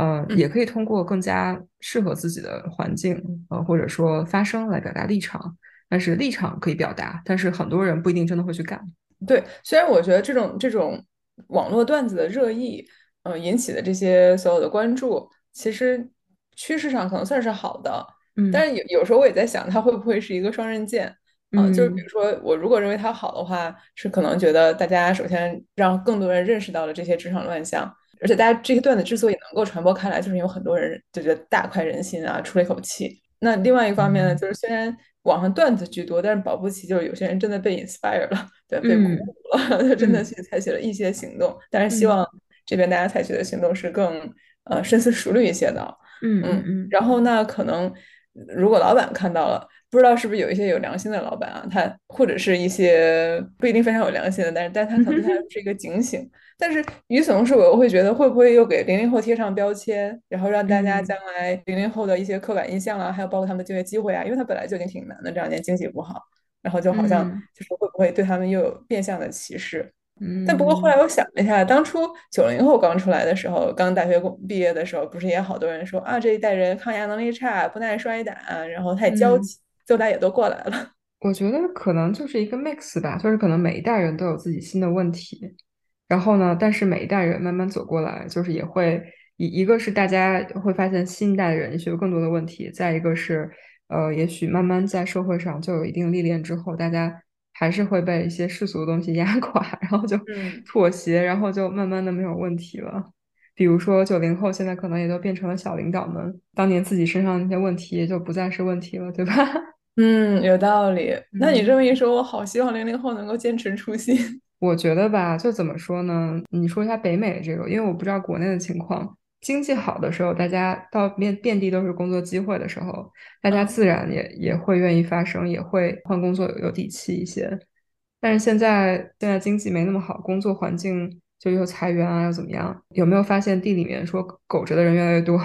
呃，也可以通过更加适合自己的环境，呃，或者说发声来表达立场。但是立场可以表达，但是很多人不一定真的会去干。对，虽然我觉得这种这种网络段子的热议，呃，引起的这些所有的关注，其实趋势上可能算是好的。嗯但是有有时候我也在想，它会不会是一个双刃剑啊？就是比如说，我如果认为它好的话，是可能觉得大家首先让更多人认识到了这些职场乱象，而且大家这个段子之所以能够传播开来，就是有很多人就觉得大快人心啊，出了一口气。那另外一方面呢，就是虽然网上段子居多，但是保不齐就是有些人真的被 inspire 了，对，被鼓舞了，就真的去采取了一些行动。但是希望这边大家采取的行动是更呃深思熟虑一些的。嗯嗯嗯。然后那可能。如果老板看到了，不知道是不是有一些有良心的老板啊，他或者是一些不一定非常有良心的，但是但他可能他是一个警醒。但是与此同时，我又会觉得会不会又给零零后贴上标签，然后让大家将来零零后的一些刻板印象啊，还有包括他们的就业机会啊，因为他本来就已经挺难的，这两年经济不好，然后就好像就是会不会对他们又有变相的歧视？嗯但不过后来我想了一下，当初九零后刚出来的时候，刚大学毕业的时候，不是也好多人说啊，这一代人抗压能力差，不耐摔打，然后太娇气，最后大家也都过来了。我觉得可能就是一个 mix 吧，就是可能每一代人都有自己新的问题，然后呢，但是每一代人慢慢走过来，就是也会一一个是大家会发现新一代人也许有更多的问题，再一个是呃，也许慢慢在社会上就有一定历练之后，大家。还是会被一些世俗的东西 [laughs] 压垮，然后就妥协，然后就慢慢的没有问题了。比如说九零后现在可能也都变成了小领导们，当年自己身上那些问题也就不再是问题了，对吧？嗯，有道理。那你这么一说，我好希望零零后能够坚持初心。我觉得吧，就怎么说呢？你说一下北美这个，因为我不知道国内的情况。经济好的时候，大家到遍遍地都是工作机会的时候，大家自然也也会愿意发声，也会换工作有有底气一些。但是现在现在经济没那么好，工作环境就又裁员啊，又怎么样？有没有发现地里面说苟着的人越来越多？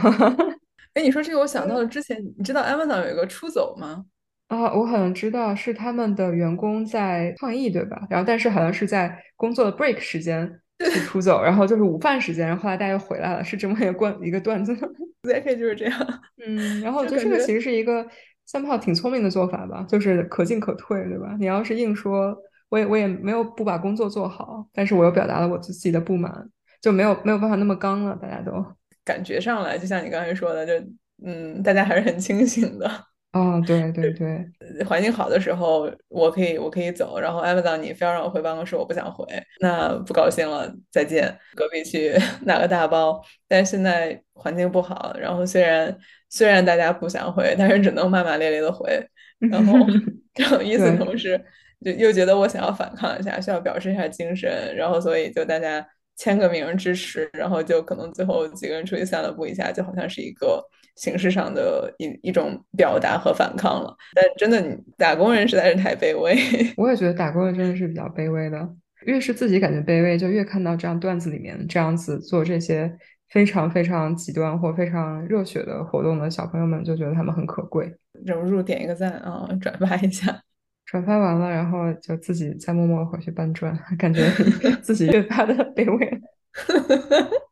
[laughs] 哎，你说这个，我想到了之前，你知道 Amazon 有一个出走吗？啊，我好像知道是他们的员工在抗议，对吧？然后但是好像是在工作的 break 时间。去出走，然后就是午饭时间，然后后来大家又回来了，是这么一个段一个段子。[laughs] ZK 就是这样，[laughs] 嗯，然后就这个其实是一个三炮挺聪明的做法吧，就是可进可退，对吧？你要是硬说，我也我也没有不把工作做好，但是我又表达了我自己的不满，就没有没有办法那么刚了，大家都感觉上来，就像你刚才说的，就嗯，大家还是很清醒的。哦，对对对，环境好的时候，我可以我可以走，然后 Amazon 你非要让我回办公室，我不想回，那不高兴了，再见，隔壁去 [laughs] 拿个大包。但是现在环境不好，然后虽然虽然大家不想回，但是只能骂骂咧咧的回，[laughs] 然后然后与此同时，就又觉得我想要反抗一下，需要表示一下精神，然后所以就大家签个名支持，然后就可能最后几个人出去散了步一下，就好像是一个。形式上的一一种表达和反抗了，但真的，你打工人实在是太卑微。[laughs] 我也觉得打工人真的是比较卑微的，越是自己感觉卑微，就越看到这样段子里面这样子做这些非常非常极端或非常热血的活动的小朋友们，就觉得他们很可贵。忍不住点一个赞啊，转发一下，转发完了，然后就自己再默默回去搬砖，感觉 [laughs] 自己越发的卑微。[laughs]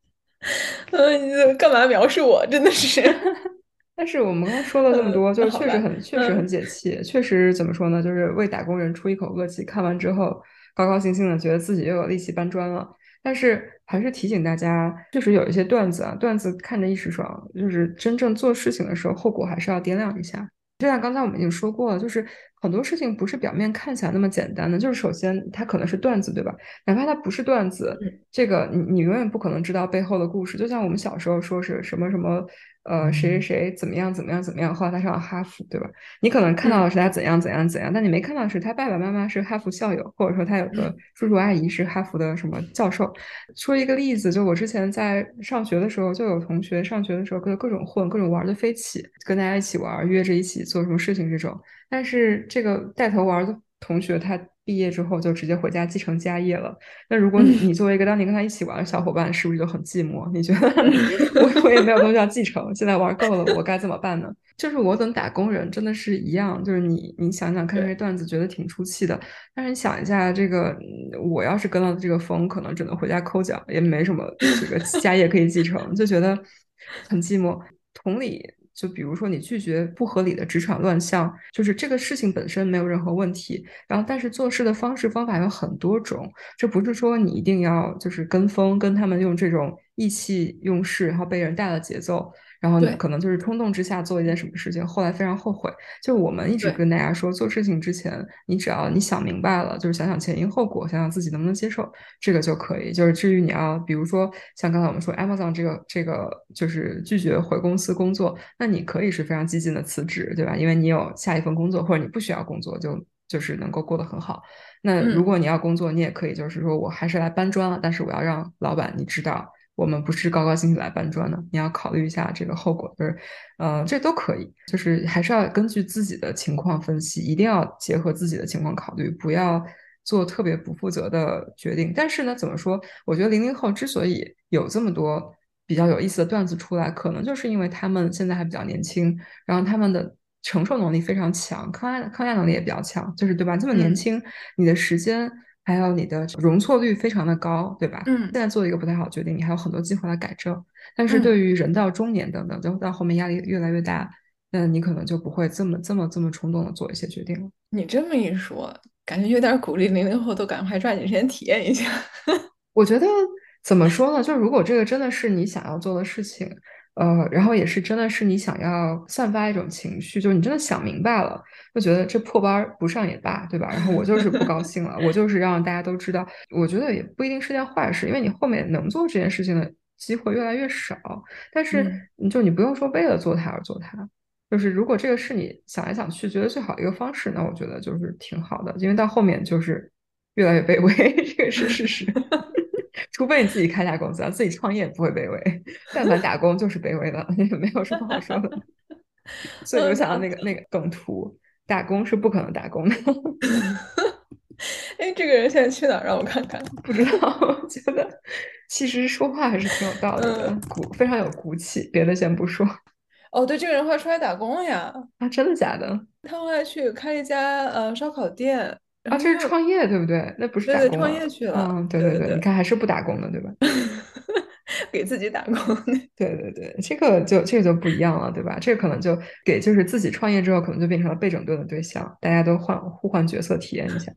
嗯，你干嘛描述我？真的是。[laughs] 但是我们刚刚说了这么多，就是确实很确实很解气，确实怎么说呢？就是为打工人出一口恶气。看完之后，高高兴兴的，觉得自己又有力气搬砖了。但是还是提醒大家，确实有一些段子啊，段子看着一时爽，就是真正做事情的时候，后果还是要掂量一下。就像刚才我们已经说过了，就是很多事情不是表面看起来那么简单的。就是首先它可能是段子，对吧？哪怕它不是段子，这个你你永远不可能知道背后的故事。就像我们小时候说是什么什么。呃，谁谁谁怎么样怎么样怎么样？后来他上了哈佛，对吧？你可能看到的是他怎样怎样怎样，但你没看到的是他爸爸妈妈是哈佛校友，或者说他有个叔叔阿姨是哈佛的什么教授。说一个例子，就我之前在上学的时候，就有同学上学的时候各各种混，各种玩的飞起，跟大家一起玩，约着一起做什么事情这种。但是这个带头玩的同学他。毕业之后就直接回家继承家业了。那如果你你作为一个当年跟他一起玩的小伙伴，是不是就很寂寞？你觉得 [laughs] [laughs] 我我也没有东西要继承，现在玩够了，我该怎么办呢？就是我等打工人真的是一样，就是你你想想看这些段子，觉得挺出气的。但是你想一下，这个我要是跟了这个风，可能只能回家抠脚，也没什么这个家业可以继承，就觉得很寂寞。同理。就比如说，你拒绝不合理的职场乱象，就是这个事情本身没有任何问题。然后，但是做事的方式方法有很多种，这不是说你一定要就是跟风，跟他们用这种意气用事，然后被人带了节奏。然后可能就是冲动之下做一件什么事情，后来非常后悔。就我们一直跟大家说，做事情之前，你只要你想明白了，就是想想前因后果，想想自己能不能接受，这个就可以。就是至于你要，比如说像刚才我们说 Amazon 这个这个，就是拒绝回公司工作，那你可以是非常激进的辞职，对吧？因为你有下一份工作，或者你不需要工作，就就是能够过得很好。那如果你要工作，你也可以就是说我还是来搬砖了，但是我要让老板你知道。我们不是高高兴兴来搬砖的，你要考虑一下这个后果，就是，呃，这都可以，就是还是要根据自己的情况分析，一定要结合自己的情况考虑，不要做特别不负责的决定。但是呢，怎么说？我觉得零零后之所以有这么多比较有意思的段子出来，可能就是因为他们现在还比较年轻，然后他们的承受能力非常强，抗压抗压能力也比较强，就是对吧？这么年轻，你的时间。还有你的容错率非常的高，对吧？嗯。现在做一个不太好决定，你还有很多机会来改正。但是对于人到中年等等，就到后面压力越来越大，那你可能就不会这么这么这么冲动的做一些决定了。你这么一说，感觉有点鼓励零零后都赶快抓紧时间体验一下。[laughs] 我觉得怎么说呢？就如果这个真的是你想要做的事情。呃，然后也是真的是你想要散发一种情绪，就是你真的想明白了，就觉得这破班不上也罢，对吧？然后我就是不高兴了，我 [laughs] 就是让大家都知道，我觉得也不一定是件坏事，因为你后面能做这件事情的机会越来越少。但是，就你不用说为了做它而做它，就是如果这个是你想来想去觉得最好的一个方式，那我觉得就是挺好的，因为到后面就是越来越卑微，[laughs] 这个是事实。除非你自己开家公司啊，自己创业不会卑微。但凡打工就是卑微的，[laughs] 没有什么好说的。[laughs] 所以我想到那个那个梗图，打工是不可能打工的。[laughs] 哎，这个人现在去哪儿？让我看看。不知道，觉得其实说话还是挺有道理的，骨非常有骨气。别的先不说。哦，对，这个人会出来打工了呀？啊，真的假的？他后来去开一家呃烧烤店。啊，这是创业对不对？那不是打工创业去了。嗯，对对对，你看还是不打工的对吧？[laughs] 给自己打工。[laughs] 对对对，这个就这个就不一样了，对吧？这个可能就给就是自己创业之后，可能就变成了被整顿的对象，大家都换互换角色体验一下。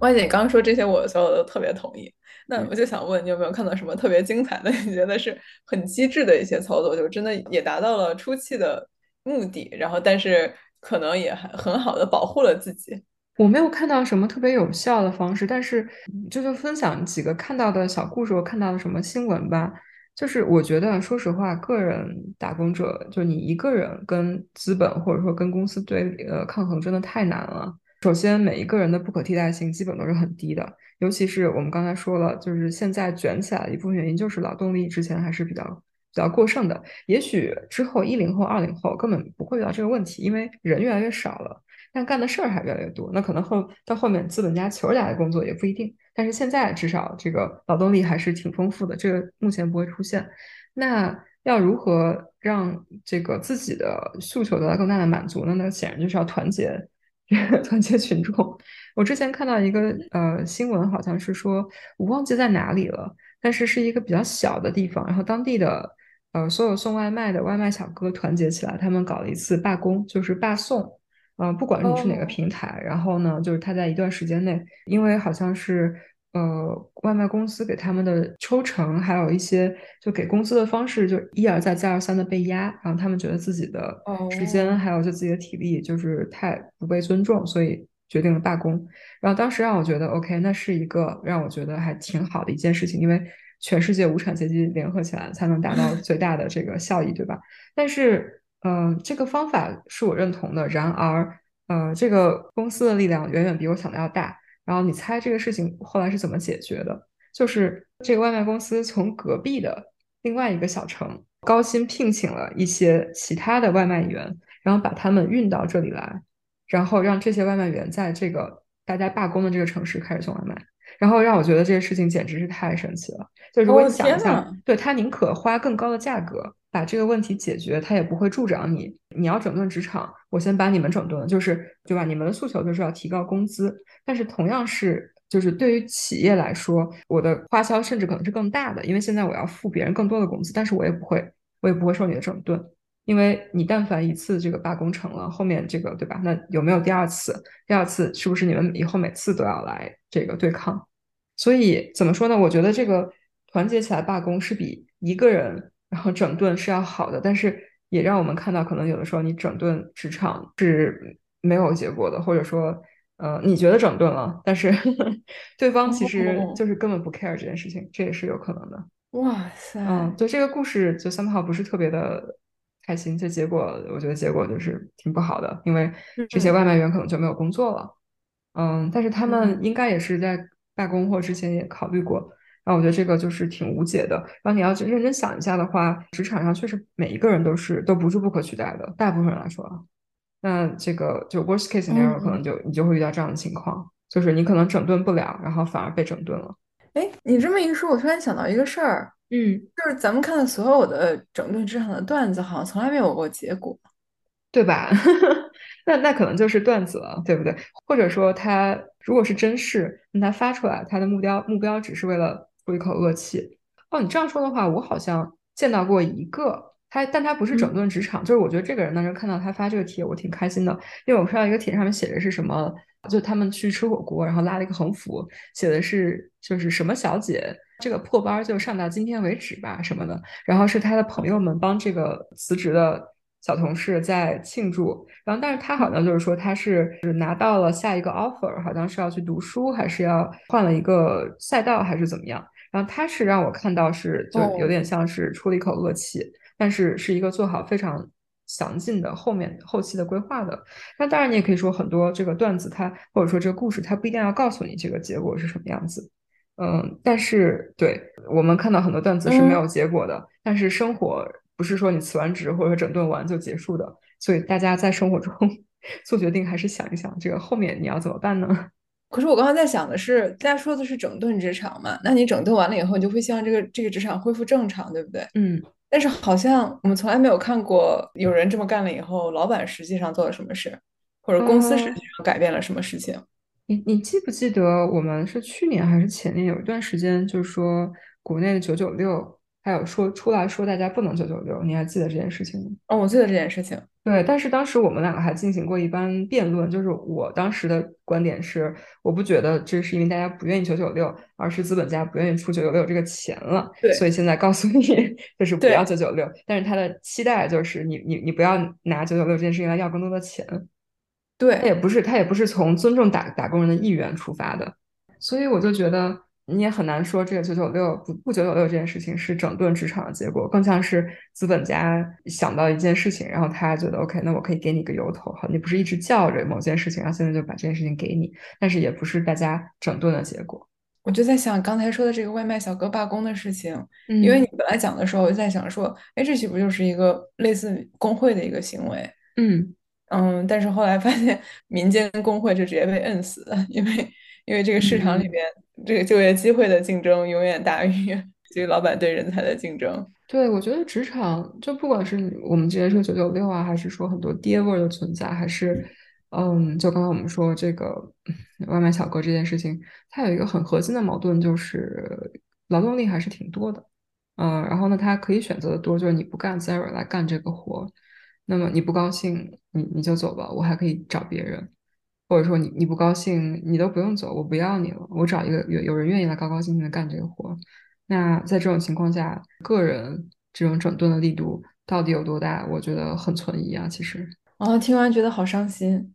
万姐，你刚刚说这些，我所有的都特别同意。那我就想问，你有没有看到什么特别精彩的？[laughs] 你觉得是很机智的一些操作，就真的也达到了出气的目的，然后但是。可能也很很好的保护了自己。我没有看到什么特别有效的方式，但是就就分享几个看到的小故事，我看到的什么新闻吧。就是我觉得，说实话，个人打工者，就你一个人跟资本或者说跟公司对呃抗衡，真的太难了。首先，每一个人的不可替代性基本都是很低的，尤其是我们刚才说了，就是现在卷起来的一部分原因就是劳动力之前还是比较。比较过剩的，也许之后一零后、二零后根本不会遇到这个问题，因为人越来越少了，但干的事儿还越来越多。那可能后到后面资本家求着来的工作也不一定，但是现在至少这个劳动力还是挺丰富的，这个目前不会出现。那要如何让这个自己的诉求得到更大的满足呢？那显然就是要团结 [laughs] 团结群众。我之前看到一个呃新闻，好像是说我忘记在哪里了，但是是一个比较小的地方，然后当地的呃所有送外卖的外卖小哥团结起来，他们搞了一次罢工，就是罢送。嗯，不管你是哪个平台，然后呢，就是他在一段时间内，因为好像是。呃，外卖公司给他们的抽成，还有一些就给工资的方式，就一而再、再而三的被压，然后他们觉得自己的时间还有就自己的体力就是太不被尊重，所以决定了罢工。然后当时让我觉得，OK，那是一个让我觉得还挺好的一件事情，因为全世界无产阶级联合起来才能达到最大的这个效益，对吧？但是，嗯，这个方法是我认同的。然而，呃，这个公司的力量远远比我想的要大。然后你猜这个事情后来是怎么解决的？就是这个外卖公司从隔壁的另外一个小城高薪聘请了一些其他的外卖员，然后把他们运到这里来，然后让这些外卖员在这个大家罢工的这个城市开始送外卖。然后让我觉得这个事情简直是太神奇了。就如果你想一下，对他宁可花更高的价格把这个问题解决，他也不会助长你。你要整顿职场，我先把你们整顿，就是对吧？你们的诉求就是要提高工资，但是同样是，就是对于企业来说，我的花销甚至可能是更大的，因为现在我要付别人更多的工资，但是我也不会，我也不会受你的整顿，因为你但凡一次这个罢工成了，后面这个对吧？那有没有第二次？第二次是不是你们以后每次都要来这个对抗？所以怎么说呢？我觉得这个团结起来罢工是比一个人然后整顿是要好的，但是也让我们看到，可能有的时候你整顿职场是没有结果的，或者说，呃，你觉得整顿了，但是 [laughs] 对方其实就是根本不 care 这件事情，这也是有可能的。哇塞，嗯，就这个故事就 somehow 不是特别的开心，这结果我觉得结果就是挺不好的，因为这些外卖员可能就没有工作了。嗯，但是他们应该也是在。罢工或之前也考虑过，然后我觉得这个就是挺无解的。然后你要去认真想一下的话，职场上确实每一个人都是都不是不可取代的。大部分人来说啊，那这个就 worst case scenario 可能就你就会遇到这样的情况，就是你可能整顿不了，然后反而被整顿了。哎，你这么一说，我突然想到一个事儿，嗯，就是咱们看的所有的整顿职场的段子，好像从来没有过结果，[laughs] 对吧？[laughs] 那那可能就是段子了，对不对？或者说他。如果是真事，那他发出来，他的目标目标只是为了出一口恶气。哦，你这样说的话，我好像见到过一个他，但他不是整顿职场，就是我觉得这个人当时看到他发这个帖，我挺开心的，因为我看到一个帖上面写的是什么，就他们去吃火锅，然后拉了一个横幅，写的是就是什么小姐，这个破班就上到今天为止吧什么的，然后是他的朋友们帮这个辞职的。小同事在庆祝，然后但是他好像就是说他是拿到了下一个 offer，好像是要去读书，还是要换了一个赛道，还是怎么样？然后他是让我看到是就有点像是出了一口恶气，但是是一个做好非常详尽的后面后期的规划的。那当然你也可以说很多这个段子，它或者说这个故事，它不一定要告诉你这个结果是什么样子。嗯，但是对我们看到很多段子是没有结果的，但是生活。不是说你辞完职或者整顿完就结束的，所以大家在生活中 [laughs] 做决定还是想一想，这个后面你要怎么办呢？[laughs] 可是我刚刚在想的是，大家说的是整顿职场嘛？那你整顿完了以后，你就会希望这个这个职场恢复正常，对不对？嗯。但是好像我们从来没有看过有人这么干了以后，老板实际上做了什么事，或者公司实际上改变了什么事情。你你记不记得我们是去年还是前年有一段时间，就是说国内的九九六。还有说出来说大家不能九九六，你还记得这件事情吗？哦，我记得这件事情。对，但是当时我们两个还进行过一番辩论，就是我当时的观点是，我不觉得这是因为大家不愿意九九六，而是资本家不愿意出九九六这个钱了。对，所以现在告诉你，就是不要九九六。但是他的期待就是你你你不要拿九九六这件事情来要更多的钱。对，他也不是他也不是从尊重打打工人的意愿出发的，所以我就觉得。你也很难说这个九九六不不九九六这件事情是整顿职场的结果，更像是资本家想到一件事情，然后他觉得 OK，那我可以给你个由头，好，你不是一直叫着某件事情，然后现在就把这件事情给你，但是也不是大家整顿的结果。我就在想刚才说的这个外卖小哥罢工的事情，因为你本来讲的时候，我就在想说，哎，这岂不就是一个类似工会的一个行为？嗯嗯，但是后来发现民间工会就直接被摁死了，因为因为这个市场里边。这个就业机会的竞争永远大于这个老板对人才的竞争。对，我觉得职场就不管是我们之前说九九六啊，还是说很多爹味儿的存在，还是嗯，就刚刚我们说这个外卖小哥这件事情，它有一个很核心的矛盾，就是劳动力还是挺多的。嗯，然后呢，他可以选择的多，就是你不干，Zero 来干这个活。那么你不高兴，你你就走吧，我还可以找别人。或者说你你不高兴，你都不用走，我不要你了，我找一个有有人愿意来高高兴兴的干这个活。那在这种情况下，个人这种整顿的力度到底有多大？我觉得很存疑啊，其实。哦，听完觉得好伤心。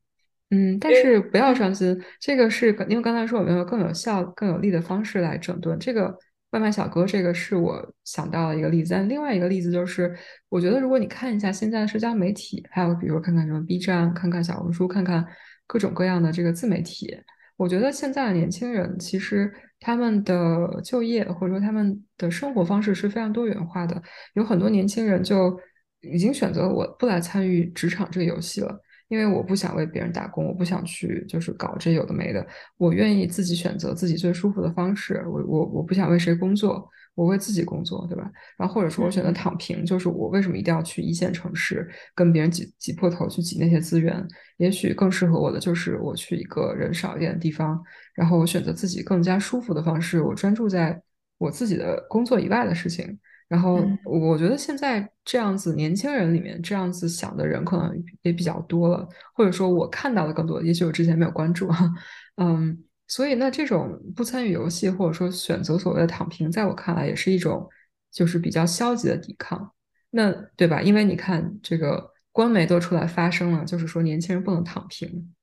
嗯，但是不要伤心，这个是因为刚才说我们有更有效、更有力的方式来整顿这个外卖小哥？这个是我想到的一个例子。但另外一个例子就是，我觉得如果你看一下现在的社交媒体，还有比如看看什么 B 站、看看小红书、看看各种各样的这个自媒体，我觉得现在的年轻人其实他们的就业或者说他们的生活方式是非常多元化的。有很多年轻人就已经选择我不来参与职场这个游戏了。因为我不想为别人打工，我不想去就是搞这有的没的，我愿意自己选择自己最舒服的方式。我我我不想为谁工作，我为自己工作，对吧？然后或者说我选择躺平，就是我为什么一定要去一线城市跟别人挤挤破头去挤那些资源？也许更适合我的就是我去一个人少一点的地方，然后我选择自己更加舒服的方式，我专注在我自己的工作以外的事情。然后我觉得现在这样子年轻人里面这样子想的人可能也比较多了，或者说我看到的更多，也许我之前没有关注哈，嗯，所以那这种不参与游戏或者说选择所谓的躺平，在我看来也是一种就是比较消极的抵抗，那对吧？因为你看这个官媒都出来发声了，就是说年轻人不能躺平，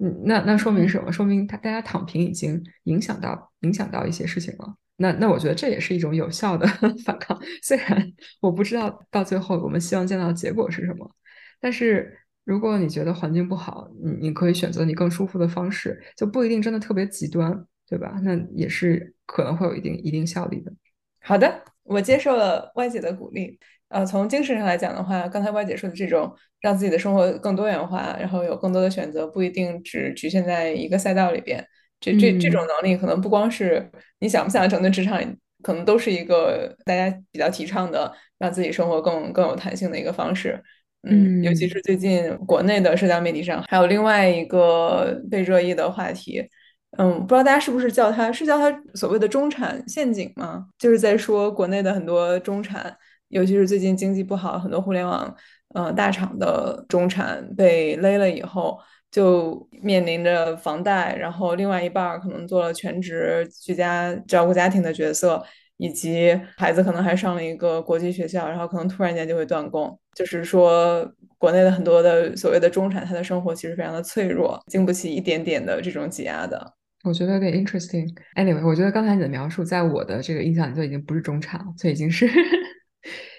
嗯，那那说明什么？说明他大家躺平已经影响到影响到一些事情了。那那我觉得这也是一种有效的 [laughs] 反抗，虽然我不知道到最后我们希望见到的结果是什么，但是如果你觉得环境不好，你你可以选择你更舒服的方式，就不一定真的特别极端，对吧？那也是可能会有一定一定效力的。好的，我接受了歪姐的鼓励。呃，从精神上来讲的话，刚才歪姐说的这种让自己的生活更多元化，然后有更多的选择，不一定只局限在一个赛道里边。这这这种能力可能不光是你想不想整顿职场，可能都是一个大家比较提倡的，让自己生活更更有弹性的一个方式。嗯，尤其是最近国内的社交媒体上还有另外一个被热议的话题，嗯，不知道大家是不是叫它是叫它所谓的中产陷阱吗？就是在说国内的很多中产，尤其是最近经济不好，很多互联网呃大厂的中产被勒了以后。就面临着房贷，然后另外一半可能做了全职居家照顾家庭的角色，以及孩子可能还上了一个国际学校，然后可能突然间就会断供。就是说，国内的很多的所谓的中产，他的生活其实非常的脆弱，经不起一点点的这种挤压的。我觉得有点 interesting。Anyway，我觉得刚才你的描述，在我的这个印象里就已经不是中产了，就已经是。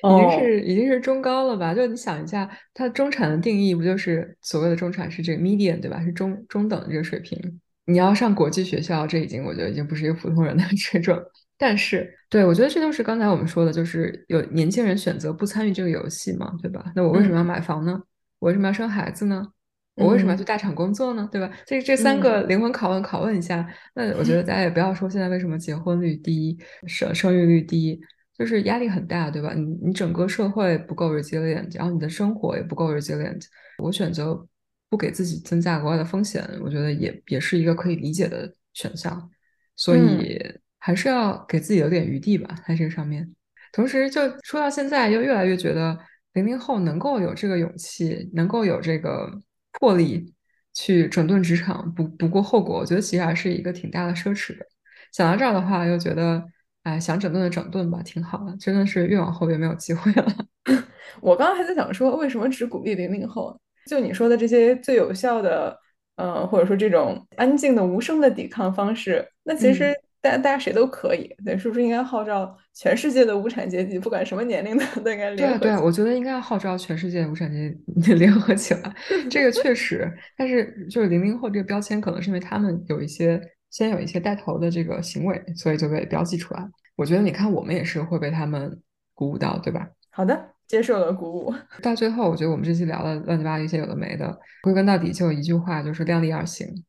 已经是已经是中高了吧？就你想一下，它中产的定义不就是所谓的中产是这个 median 对吧？是中中等的这个水平。你要上国际学校，这已经我觉得已经不是一个普通人的 [laughs] 水准。但是，对我觉得这就是刚才我们说的，就是有年轻人选择不参与这个游戏嘛，对吧？那我为什么要买房呢？我为什么要生孩子呢？我为什么要去大厂工作呢？对吧？这这三个灵魂拷问拷问一下。那我觉得 [laughs] 大家也不要说现在为什么结婚率低，生生育率低。就是压力很大，对吧？你你整个社会不够 resilient，然后你的生活也不够 resilient。我选择不给自己增加额外的风险，我觉得也也是一个可以理解的选项。所以还是要给自己留点余地吧，在这个上面。同时，就说到现在，又越来越觉得零零后能够有这个勇气，能够有这个魄力去整顿职场，不不顾后果，我觉得其实还是一个挺大的奢侈的。想到这儿的话，又觉得。哎，想整顿的整顿吧，挺好的。真的是越往后越没有机会了。[laughs] 我刚刚还在想说，为什么只鼓励零零后？就你说的这些最有效的，呃，或者说这种安静的、无声的抵抗方式，那其实大大家谁都可以。对，是不是应该号召全世界的无产阶级，不管什么年龄的，都应该联合？对对，我觉得应该要号召全世界无产阶级 [laughs] 联合起来。[laughs] 这个确实，但是就是零零后这个标签，可能是因为他们有一些。先有一些带头的这个行为，所以就被标记出来。我觉得你看，我们也是会被他们鼓舞到，对吧？好的，接受了鼓舞。到最后，我觉得我们这期聊了乱七八糟一些有的没的，归根到底就一句话，就是量力而行。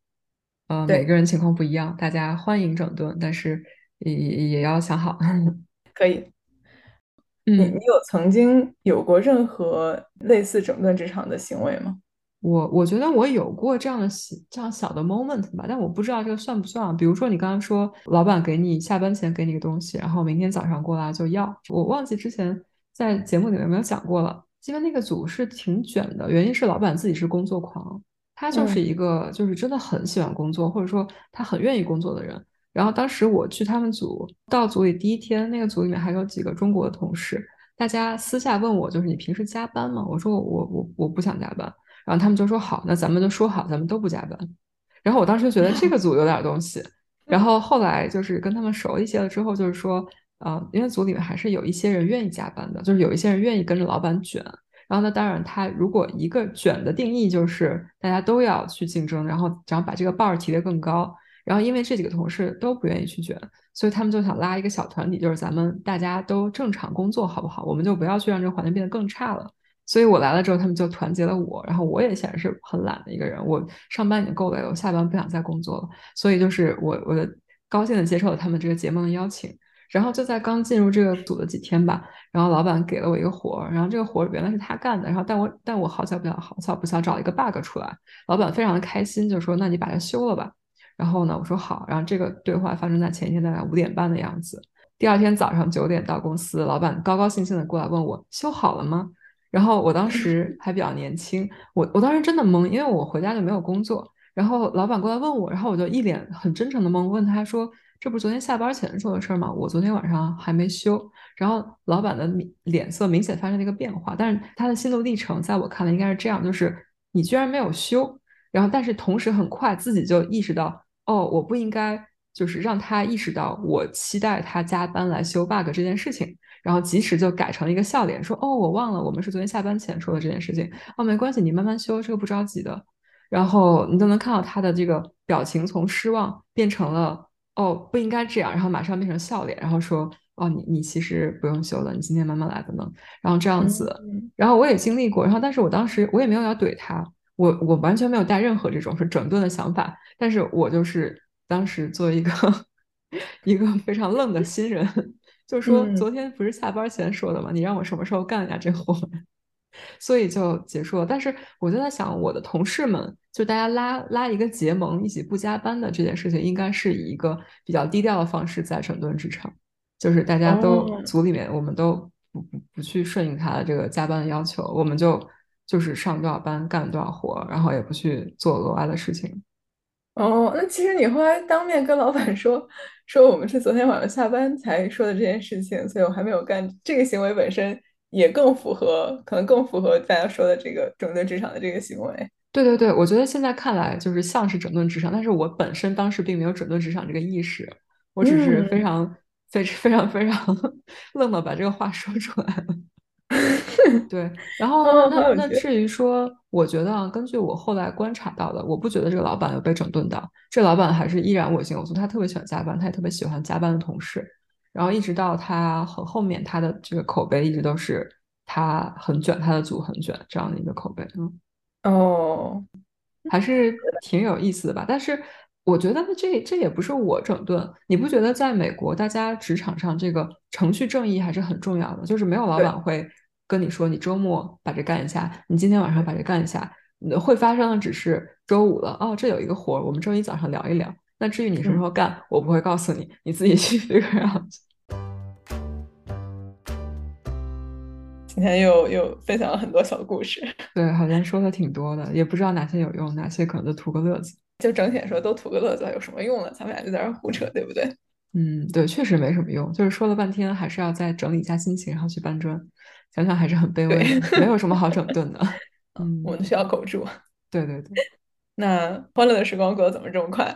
呃，每个人情况不一样，大家欢迎整顿，但是也也要想好。[laughs] 可以。你你有曾经有过任何类似整顿职场的行为吗？我我觉得我有过这样的小这样小的 moment 吧，但我不知道这个算不算。比如说你刚刚说老板给你下班前给你个东西，然后明天早上过来就要，我忘记之前在节目里面有没有讲过了。因为那个组是挺卷的，原因是老板自己是工作狂，他就是一个就是真的很喜欢工作，或者说他很愿意工作的人。然后当时我去他们组到组里第一天，那个组里面还有几个中国的同事，大家私下问我就是你平时加班吗？我说我我我不想加班。然后他们就说好，那咱们就说好，咱们都不加班。然后我当时就觉得这个组有点东西。[laughs] 然后后来就是跟他们熟一些了之后，就是说，啊，因为组里面还是有一些人愿意加班的，就是有一些人愿意跟着老板卷。然后呢，当然他如果一个卷的定义就是大家都要去竞争，然后然后把这个 bar 提得更高。然后因为这几个同事都不愿意去卷，所以他们就想拉一个小团体，就是咱们大家都正常工作好不好？我们就不要去让这个环境变得更差了。所以我来了之后，他们就团结了我。然后我也显然是很懒的一个人，我上班已经够累了，我下班不想再工作了。所以就是我，我的高兴的接受了他们这个结盟的邀请。然后就在刚进入这个组的几天吧，然后老板给了我一个活儿，然后这个活儿原来是他干的，然后但我但我好巧不巧好巧不巧找了一个 bug 出来，老板非常的开心，就说那你把它修了吧。然后呢，我说好。然后这个对话发生在前一天大概五点半的样子。第二天早上九点到公司，老板高高兴兴的过来问我修好了吗？然后我当时还比较年轻，我我当时真的懵，因为我回家就没有工作。然后老板过来问我，然后我就一脸很真诚的懵，问他说：“这不是昨天下班前做的事儿吗？我昨天晚上还没休。”然后老板的脸色明显发生了一个变化，但是他的心路历程在我看来应该是这样：就是你居然没有休，然后但是同时很快自己就意识到，哦，我不应该就是让他意识到我期待他加班来修 bug 这件事情。然后及时就改成了一个笑脸，说：“哦，我忘了，我们是昨天下班前说的这件事情。哦，没关系，你慢慢修，这个不着急的。”然后你都能看到他的这个表情从失望变成了“哦，不应该这样”，然后马上变成笑脸，然后说：“哦，你你其实不用修了，你今天慢慢来的呢。”然后这样子，然后我也经历过，然后但是我当时我也没有要怼他，我我完全没有带任何这种是整顿的想法，但是我就是当时作为一个 [laughs] 一个非常愣的新人。就说昨天不是下班前说的吗？你让我什么时候干呀这活？[laughs] 所以就结束了。但是我就在想，我的同事们就大家拉拉一个结盟，一起不加班的这件事情，应该是以一个比较低调的方式在整顿职场。就是大家都组里面，我们都不不不去顺应他的这个加班的要求，我们就就是上多少班干多少活，然后也不去做额外的事情。哦，那其实你后来当面跟老板说，说我们是昨天晚上下班才说的这件事情，所以我还没有干这个行为本身也更符合，可能更符合大家说的这个整顿职场的这个行为。对对对，我觉得现在看来就是像是整顿职场，但是我本身当时并没有整顿职场这个意识，我只是非常非非常非常 [laughs] 愣的把这个话说出来了。[laughs] 对，然后那那至于说，我觉得根据我后来观察到的，我不觉得这个老板有被整顿到，这老板还是依然我行我素，他特别喜欢加班，他也特别喜欢加班的同事，然后一直到他很后面，他的这个口碑一直都是他很卷，他的组很卷这样的一个口碑，嗯，哦，还是挺有意思的吧？但是我觉得这这也不是我整顿，你不觉得在美国大家职场上这个程序正义还是很重要的？就是没有老板会。跟你说，你周末把这干一下，你今天晚上把这干一下，会发生的只是周五了哦，这有一个活儿，我们周一早上聊一聊。那至于你什么时候干，我不会告诉你，你自己去 [laughs] figure out。今天又又分享了很多小故事，对，好像说的挺多的，也不知道哪些有用，哪些可能就图个乐子。就整体来说，都图个乐子，有什么用呢？咱们俩就在这胡扯，对不对？嗯，对，确实没什么用，就是说了半天，还是要再整理一下心情，然后去搬砖。想想还是很卑微，没有什么好整顿的。[laughs] 嗯，我们需要苟住。对对对。[laughs] 那欢乐的时光过得怎么这么快？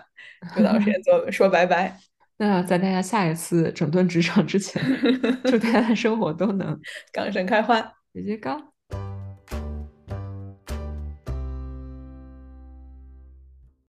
就到时间 [laughs] 做说拜拜。那在大家下一次整顿职场之前，祝大家的生活都能杠上开花，直接杠。